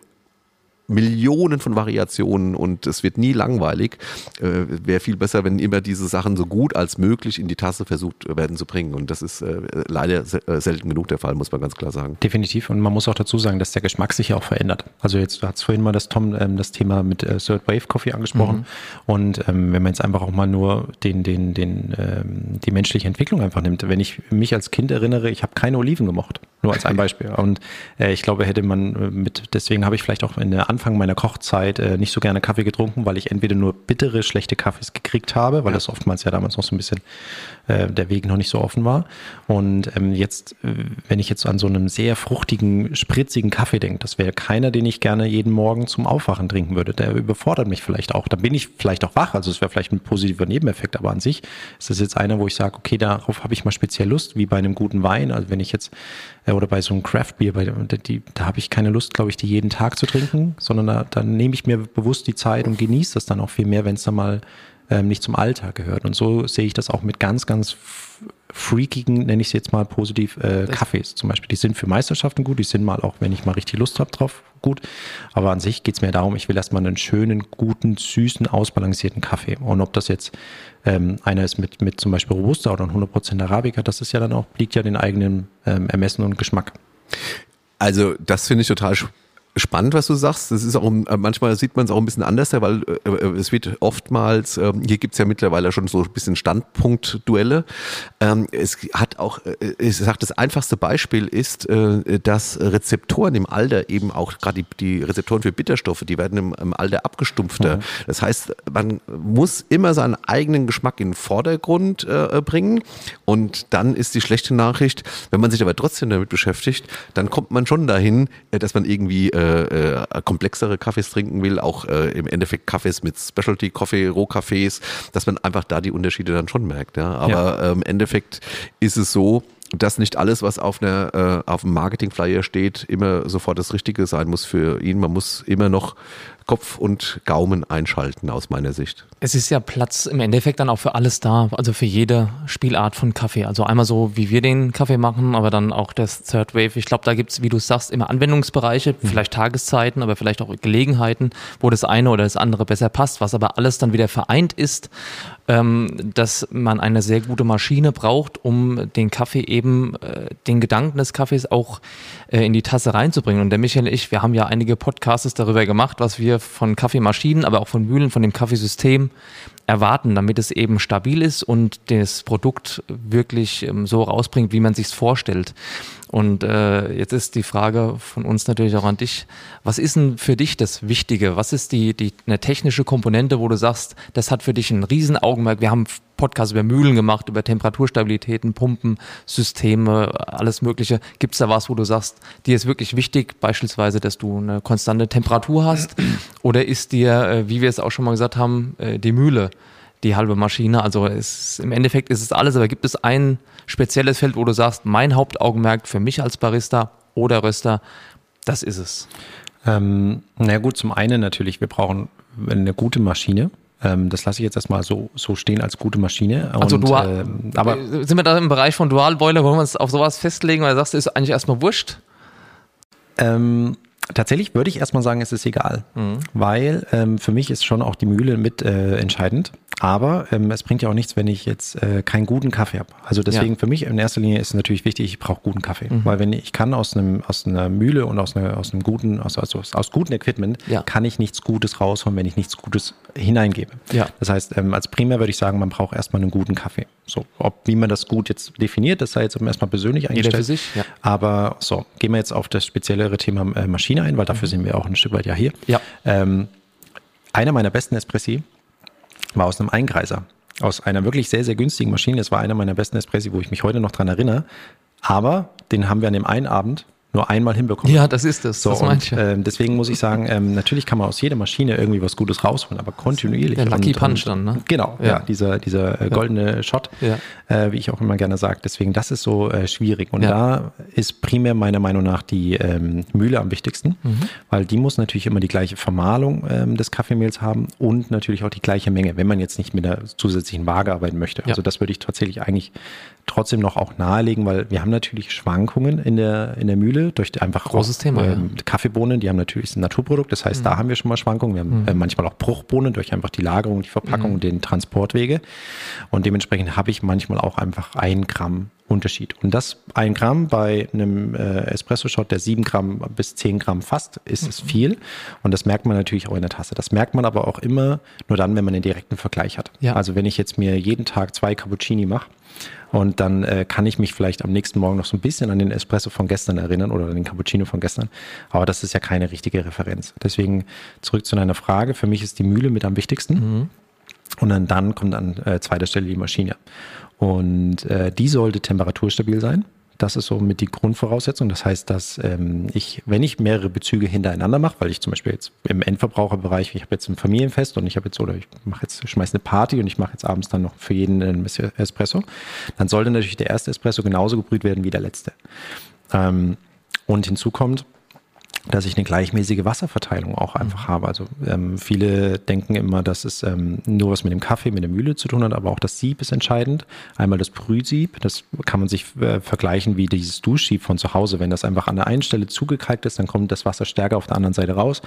Millionen von Variationen und es wird nie langweilig. Äh, Wäre viel besser, wenn immer diese Sachen so gut als möglich in die Tasse versucht werden zu bringen. Und das ist äh, leider äh, selten genug der Fall, muss man ganz klar sagen. Definitiv. Und man muss auch dazu sagen, dass der Geschmack sich ja auch verändert. Also jetzt, du hast vorhin mal das Tom, ähm, das Thema mit äh, Third Wave Coffee angesprochen. Mhm. Und ähm, wenn man jetzt einfach auch mal nur den, den, den, ähm, die menschliche Entwicklung einfach nimmt. Wenn ich mich als Kind erinnere, ich habe keine Oliven gemocht. Nur als ein Beispiel. Und äh, ich glaube, hätte man äh, mit, deswegen habe ich vielleicht auch in der Anfang meiner Kochzeit äh, nicht so gerne Kaffee getrunken, weil ich entweder nur bittere, schlechte Kaffees gekriegt habe, weil ja. das oftmals ja damals noch so ein bisschen äh, der Weg noch nicht so offen war. Und ähm, jetzt, äh, wenn ich jetzt an so einem sehr fruchtigen, spritzigen Kaffee denke, das wäre keiner, den ich gerne jeden Morgen zum Aufwachen trinken würde. Der überfordert mich vielleicht auch. Da bin ich vielleicht auch wach, also es wäre vielleicht ein positiver Nebeneffekt, aber an sich ist das jetzt einer, wo ich sage, okay, darauf habe ich mal speziell Lust, wie bei einem guten Wein. Also wenn ich jetzt oder bei so einem Craft Beer, bei, die, da habe ich keine Lust, glaube ich, die jeden Tag zu trinken, sondern da, da nehme ich mir bewusst die Zeit und genieße das dann auch viel mehr, wenn es dann mal ähm, nicht zum Alltag gehört. Und so sehe ich das auch mit ganz, ganz freakigen, nenne ich es jetzt mal positiv, äh, Kaffees zum Beispiel. Die sind für Meisterschaften gut, die sind mal auch, wenn ich mal richtig Lust habe drauf, gut. Aber an sich geht es mir darum, ich will erstmal einen schönen, guten, süßen, ausbalancierten Kaffee. Und ob das jetzt ähm, einer ist mit, mit zum Beispiel Robusta oder 100% Arabica, das ist ja dann auch, liegt ja den eigenen ähm, Ermessen und Geschmack. Also das finde ich total spannend was du sagst. Das ist auch äh, manchmal sieht man es auch ein bisschen anders, weil äh, äh, es wird oftmals, äh, hier gibt's ja mittlerweile schon so ein bisschen Standpunktduelle. Ähm, es hat auch, äh, ich sag, das einfachste Beispiel ist, dass Rezeptoren im Alter eben auch gerade die, die Rezeptoren für Bitterstoffe, die werden im, im Alter abgestumpfter. Mhm. Das heißt, man muss immer seinen eigenen Geschmack in den Vordergrund bringen und dann ist die schlechte Nachricht, wenn man sich aber trotzdem damit beschäftigt, dann kommt man schon dahin, dass man irgendwie äh, äh, komplexere Kaffees trinken will, auch äh, im Endeffekt Kaffees mit Specialty Coffee, Rohkaffees, dass man einfach da die Unterschiede dann schon merkt. Ja? Aber ja. Ähm, im Endeffekt ist es so, dass nicht alles, was auf einer äh, auf dem Marketing-Flyer steht, immer sofort das Richtige sein muss für ihn. Man muss immer noch Kopf und Gaumen einschalten aus meiner Sicht. Es ist ja Platz im Endeffekt dann auch für alles da, also für jede Spielart von Kaffee. Also einmal so, wie wir den Kaffee machen, aber dann auch das Third Wave. Ich glaube, da gibt es, wie du sagst, immer Anwendungsbereiche, mhm. vielleicht Tageszeiten, aber vielleicht auch Gelegenheiten, wo das eine oder das andere besser passt, was aber alles dann wieder vereint ist, ähm, dass man eine sehr gute Maschine braucht, um den Kaffee eben, äh, den Gedanken des Kaffees auch äh, in die Tasse reinzubringen. Und der Michael und ich, wir haben ja einige Podcasts darüber gemacht, was wir von Kaffeemaschinen, aber auch von Mühlen, von dem Kaffeesystem erwarten, damit es eben stabil ist und das Produkt wirklich ähm, so rausbringt, wie man sich vorstellt. Und äh, jetzt ist die Frage von uns natürlich auch an dich. Was ist denn für dich das Wichtige? Was ist die, die eine technische Komponente, wo du sagst, das hat für dich ein Riesenaugenmerk? Wir haben Podcasts über Mühlen gemacht, über Temperaturstabilitäten, Pumpen, Systeme, alles Mögliche. Gibt es da was, wo du sagst, dir ist wirklich wichtig, beispielsweise, dass du eine konstante Temperatur hast? Oder ist dir, äh, wie wir es auch schon mal gesagt haben, äh, die Mühle die halbe Maschine? Also es, im Endeffekt ist es alles, aber gibt es ein spezielles Feld, wo du sagst, mein Hauptaugenmerk für mich als Barista oder Röster, das ist es? Ähm, na gut, zum einen natürlich, wir brauchen eine gute Maschine. Ähm, das lasse ich jetzt erstmal so, so stehen als gute Maschine. Also und, dual, äh, aber sind wir da im Bereich von Dualboiler, wollen wir uns auf sowas festlegen, weil du sagst, ist eigentlich erstmal wurscht? Ähm, tatsächlich würde ich erstmal sagen, es ist egal, mhm. weil ähm, für mich ist schon auch die Mühle mit äh, entscheidend. Aber ähm, es bringt ja auch nichts, wenn ich jetzt äh, keinen guten Kaffee habe. Also deswegen ja. für mich in erster Linie ist es natürlich wichtig, ich brauche guten Kaffee. Mhm. Weil wenn ich, ich kann aus einem aus einer Mühle und aus, einer, aus einem guten, aus, also aus, aus gutem Equipment, ja. kann ich nichts Gutes rausholen, wenn ich nichts Gutes hineingebe. Ja. Das heißt, ähm, als primär würde ich sagen, man braucht erstmal einen guten Kaffee. So, ob wie man das gut jetzt definiert, das sei jetzt erstmal persönlich eingestellt. Jeder für sich, ja. Aber so, gehen wir jetzt auf das speziellere Thema äh, Maschine ein, weil dafür mhm. sind wir auch ein Stück weit ja hier. Ja. Ähm, einer meiner besten Espressi war aus einem Eingreiser. Aus einer wirklich sehr, sehr günstigen Maschine. Das war einer meiner besten Espressi, wo ich mich heute noch dran erinnere. Aber den haben wir an dem einen Abend nur einmal hinbekommen. Ja, das ist es. So, das und, äh, deswegen muss ich sagen, ähm, natürlich kann man aus jeder Maschine irgendwie was Gutes rausholen, aber kontinuierlich. Der Lucky und, Punch dann, ne? Genau, ja, ja dieser, dieser äh, goldene ja. Shot, ja. Äh, wie ich auch immer gerne sage. Deswegen, das ist so äh, schwierig. Und da ist primär meiner Meinung nach die ähm, Mühle am wichtigsten, mhm. weil die muss natürlich immer die gleiche Vermahlung ähm, des Kaffeemehls haben und natürlich auch die gleiche Menge, wenn man jetzt nicht mit einer zusätzlichen Waage arbeiten möchte. Also das würde ich tatsächlich eigentlich trotzdem noch auch nahelegen, weil wir haben natürlich Schwankungen in der, in der Mühle durch einfach großes Thema. Ähm, ja. Kaffeebohnen, die haben natürlich ein Naturprodukt, das heißt, mhm. da haben wir schon mal Schwankungen. Wir haben mhm. äh, manchmal auch Bruchbohnen durch einfach die Lagerung, die Verpackung mhm. und den Transportwege. Und dementsprechend habe ich manchmal auch einfach ein Gramm Unterschied. Und das ein Gramm bei einem äh, Espresso-Shot, der sieben Gramm bis zehn Gramm fasst, ist es mhm. viel. Und das merkt man natürlich auch in der Tasse. Das merkt man aber auch immer nur dann, wenn man den direkten Vergleich hat. Ja. Also wenn ich jetzt mir jeden Tag zwei Cappuccini mache, und dann äh, kann ich mich vielleicht am nächsten Morgen noch so ein bisschen an den Espresso von gestern erinnern oder an den Cappuccino von gestern. Aber das ist ja keine richtige Referenz. Deswegen zurück zu deiner Frage. Für mich ist die Mühle mit am wichtigsten. Mhm. Und dann, dann kommt an äh, zweiter Stelle die Maschine. Und äh, die sollte temperaturstabil sein. Das ist so mit die Grundvoraussetzung. Das heißt, dass ähm, ich, wenn ich mehrere Bezüge hintereinander mache, weil ich zum Beispiel jetzt im Endverbraucherbereich, ich habe jetzt ein Familienfest und ich habe jetzt oder ich mache jetzt, schmeiße eine Party und ich mache jetzt abends dann noch für jeden einen Espresso, dann sollte natürlich der erste Espresso genauso gebrüht werden wie der letzte. Ähm, und hinzu kommt, dass ich eine gleichmäßige Wasserverteilung auch einfach mhm. habe. Also ähm, viele denken immer, dass es ähm, nur was mit dem Kaffee, mit der Mühle zu tun hat, aber auch das Sieb ist entscheidend. Einmal das Brühsieb, das kann man sich äh, vergleichen wie dieses Duschsieb von zu Hause. Wenn das einfach an der einen Stelle zugekalkt ist, dann kommt das Wasser stärker auf der anderen Seite raus.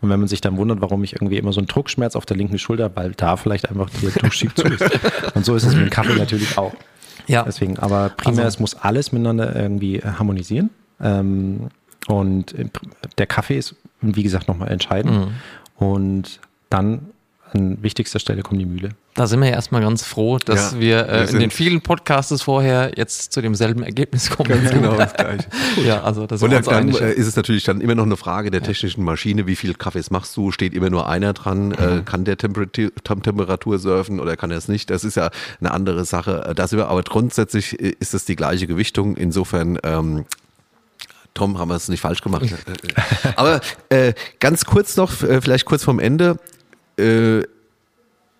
Und wenn man sich dann wundert, warum ich irgendwie immer so einen Druckschmerz auf der linken Schulter, weil da vielleicht einfach der Duschsieb zu ist. Und so ist es mit dem Kaffee natürlich auch. Ja. Deswegen, aber primär, also, es muss alles miteinander irgendwie harmonisieren. Ähm, und der Kaffee ist, wie gesagt, nochmal entscheidend. Mhm. Und dann an wichtigster Stelle kommt die Mühle. Da sind wir ja erstmal ganz froh, dass ja, wir, äh, wir in den vielen Podcasts vorher jetzt zu demselben Ergebnis kommen. Ganz genau das gleiche. ja, also das Und dann äh, ist es natürlich dann immer noch eine Frage der technischen Maschine, wie viel Kaffees machst du? Steht immer nur einer dran? Äh, mhm. Äh, kann der Temperatur, Temperatur surfen oder kann er es nicht? Das ist ja eine andere Sache. Äh, das über, aber grundsätzlich äh, ist es die gleiche Gewichtung. Insofern ähm, Tom, haben wir es nicht falsch gemacht. Aber äh, ganz kurz noch, äh, vielleicht kurz vorm Ende. Äh,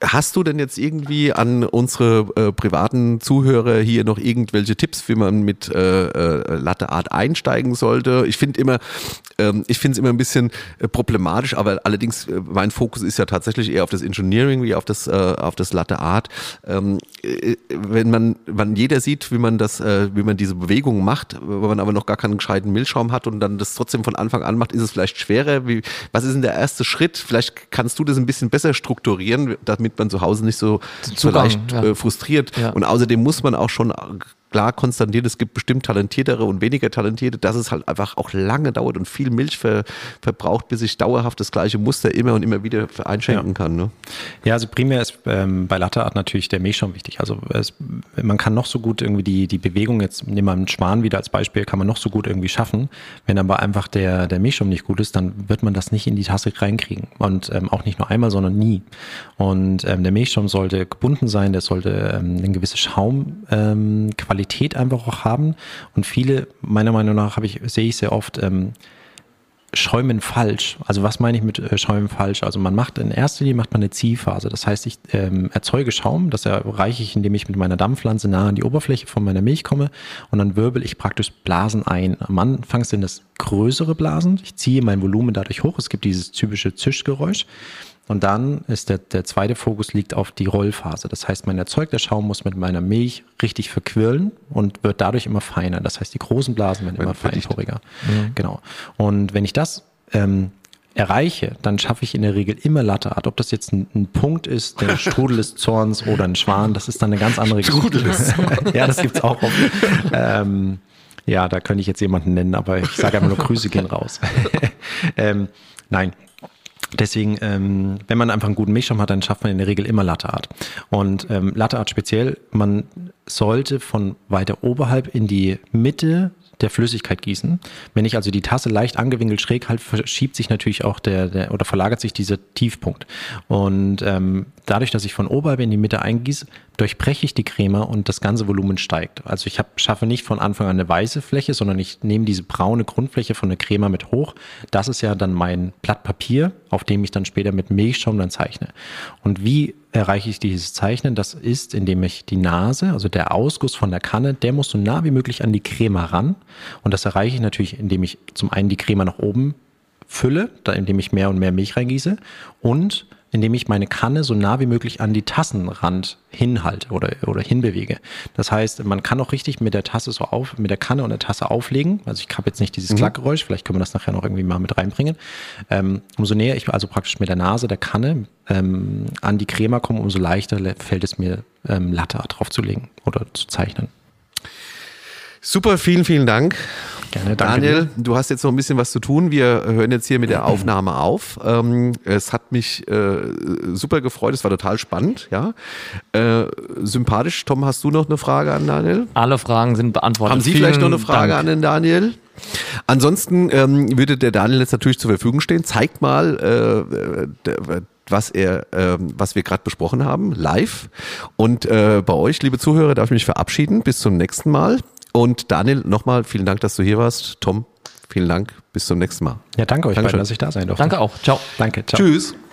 Hast du denn jetzt irgendwie an unsere äh, privaten Zuhörer hier noch irgendwelche Tipps, wie man mit äh, äh, Latte Art einsteigen sollte? Ich finde immer, Ähm, ich finde es immer ein bisschen äh, problematisch, aber allerdings äh, mein Fokus ist ja tatsächlich eher auf das Engineering wie auf das, äh, auf das Latte Art. Ähm, äh, wenn man, wenn jeder sieht, wie man das, wie man diese Bewegung macht, wenn man aber noch gar keinen gescheiten Milchschaum hat und dann das trotzdem von Anfang an macht, ist es vielleicht schwerer. Wie, was ist denn der erste Schritt? Vielleicht kannst du das ein bisschen besser strukturieren, damit man zu Hause nicht so, Zugang, leicht ja. äh, frustriert. Ja. Und außerdem muss man auch schon klar konstatiert, es gibt bestimmt talentiertere und weniger talentierte, dass es halt einfach auch lange dauert und viel Milch ver, verbraucht, bis ich dauerhaft das gleiche Muster immer und immer wieder einschenken Ja. kann. Ne? Ja, also primär ist ähm, bei Latte Art natürlich der Milchschaum wichtig. Also es, man kann noch so gut irgendwie die, die Bewegung, jetzt nehmen wir einen Schwan wieder als Beispiel, kann man noch so gut irgendwie schaffen. Wenn aber einfach der, der Milchschaum nicht gut ist, dann wird man das nicht in die Tasse reinkriegen. Und ähm, auch nicht nur einmal, sondern nie. Und ähm, der Milchschaum sollte gebunden sein, der sollte ähm, eine gewisse Schaumqualität ähm, Qualität einfach auch haben. Und viele, meiner Meinung nach, ich, sehe ich sehr oft, ähm, Schäumen falsch. Also was meine ich mit äh, Schäumen falsch? Also man macht in erster Linie macht man eine Ziehphase. Das heißt, ich ähm, erzeuge Schaum, das erreiche ich, indem ich mit meiner Dampfpflanze nah an die Oberfläche von meiner Milch komme und dann wirbel ich praktisch Blasen ein. Am Anfang sind das größere Blasen. Ich ziehe mein Volumen dadurch hoch. Es gibt dieses typische Zischgeräusch. Und dann ist der, der zweite Fokus liegt auf die Rollphase. Das heißt, mein erzeugter Schaum muss mit meiner Milch richtig verquirlen und wird dadurch immer feiner. Das heißt, die großen Blasen werden immer feinporiger. Genau. Und wenn ich das ähm, erreiche, dann schaffe ich in der Regel immer Latte Art. Ob das jetzt ein, ein Punkt ist, der Strudel des Zorns oder ein Schwan, das ist dann eine ganz andere Strudel des Geschichte. ja, das gibt's auch. oft. ähm, ja, da könnte ich jetzt jemanden nennen, aber ich sage einfach nur Grüße gehen raus. ähm, nein. Deswegen, ähm, wenn man einfach einen guten Milchschaum hat, dann schafft man in der Regel immer Latte Art. Und ähm, Latte Art speziell, man sollte von weiter oberhalb in die Mitte der Flüssigkeit gießen. Wenn ich also die Tasse leicht angewinkelt schräg halte, verschiebt sich natürlich auch der, der oder verlagert sich dieser Tiefpunkt. Und ähm, dadurch, dass ich von oberhalb in die Mitte eingieße, durchbreche ich die Creme und das ganze Volumen steigt. Also ich hab, schaffe nicht von Anfang an eine weiße Fläche, sondern ich nehme diese braune Grundfläche von der Creme mit hoch. Das ist ja dann mein Blatt Papier, auf dem ich dann später mit Milchschaum dann zeichne. Und wie erreiche ich dieses Zeichnen? Das ist, indem ich die Nase, also der Ausguss von der Kanne, der muss so nah wie möglich an die Creme ran. Und das erreiche ich natürlich, indem ich zum einen die Creme nach oben fülle, indem ich mehr und mehr Milch reingieße und indem ich meine Kanne so nah wie möglich an die Tassenrand hinhalte oder, oder hinbewege. Das heißt, man kann auch richtig mit der Tasse so auf, mit der Kanne und der Tasse auflegen. Also ich habe jetzt nicht dieses Klackgeräusch, vielleicht können wir das nachher noch irgendwie mal mit reinbringen. Ähm, umso näher ich also praktisch mit der Nase der Kanne ähm, an die Crema komme, umso leichter fällt es mir, ähm, Latte draufzulegen oder zu zeichnen. Super, vielen, vielen Dank. Gerne, danke Daniel, du hast jetzt noch ein bisschen was zu tun. Wir hören jetzt hier mit der Aufnahme auf. Ähm, es hat mich äh, super gefreut, es war total spannend, ja. Äh, sympathisch. Tom, hast du noch eine Frage an Daniel? Alle Fragen sind beantwortet. Haben Sie Vielen vielleicht noch eine Frage Dank. an den Daniel? Ansonsten ähm, würde der Daniel jetzt natürlich zur Verfügung stehen. Zeigt mal, äh, d- was er, ähm, was wir gerade besprochen haben, live. Und äh, bei euch, liebe Zuhörer, darf ich mich verabschieden. Bis zum nächsten Mal. Und Daniel, nochmal vielen Dank, dass du hier warst. Tom, vielen Dank. Bis zum nächsten Mal. Ja, danke euch Dankeschön. beiden, dass ich da sein durfte. Danke auch. Ciao. Danke, ciao. Tschüss.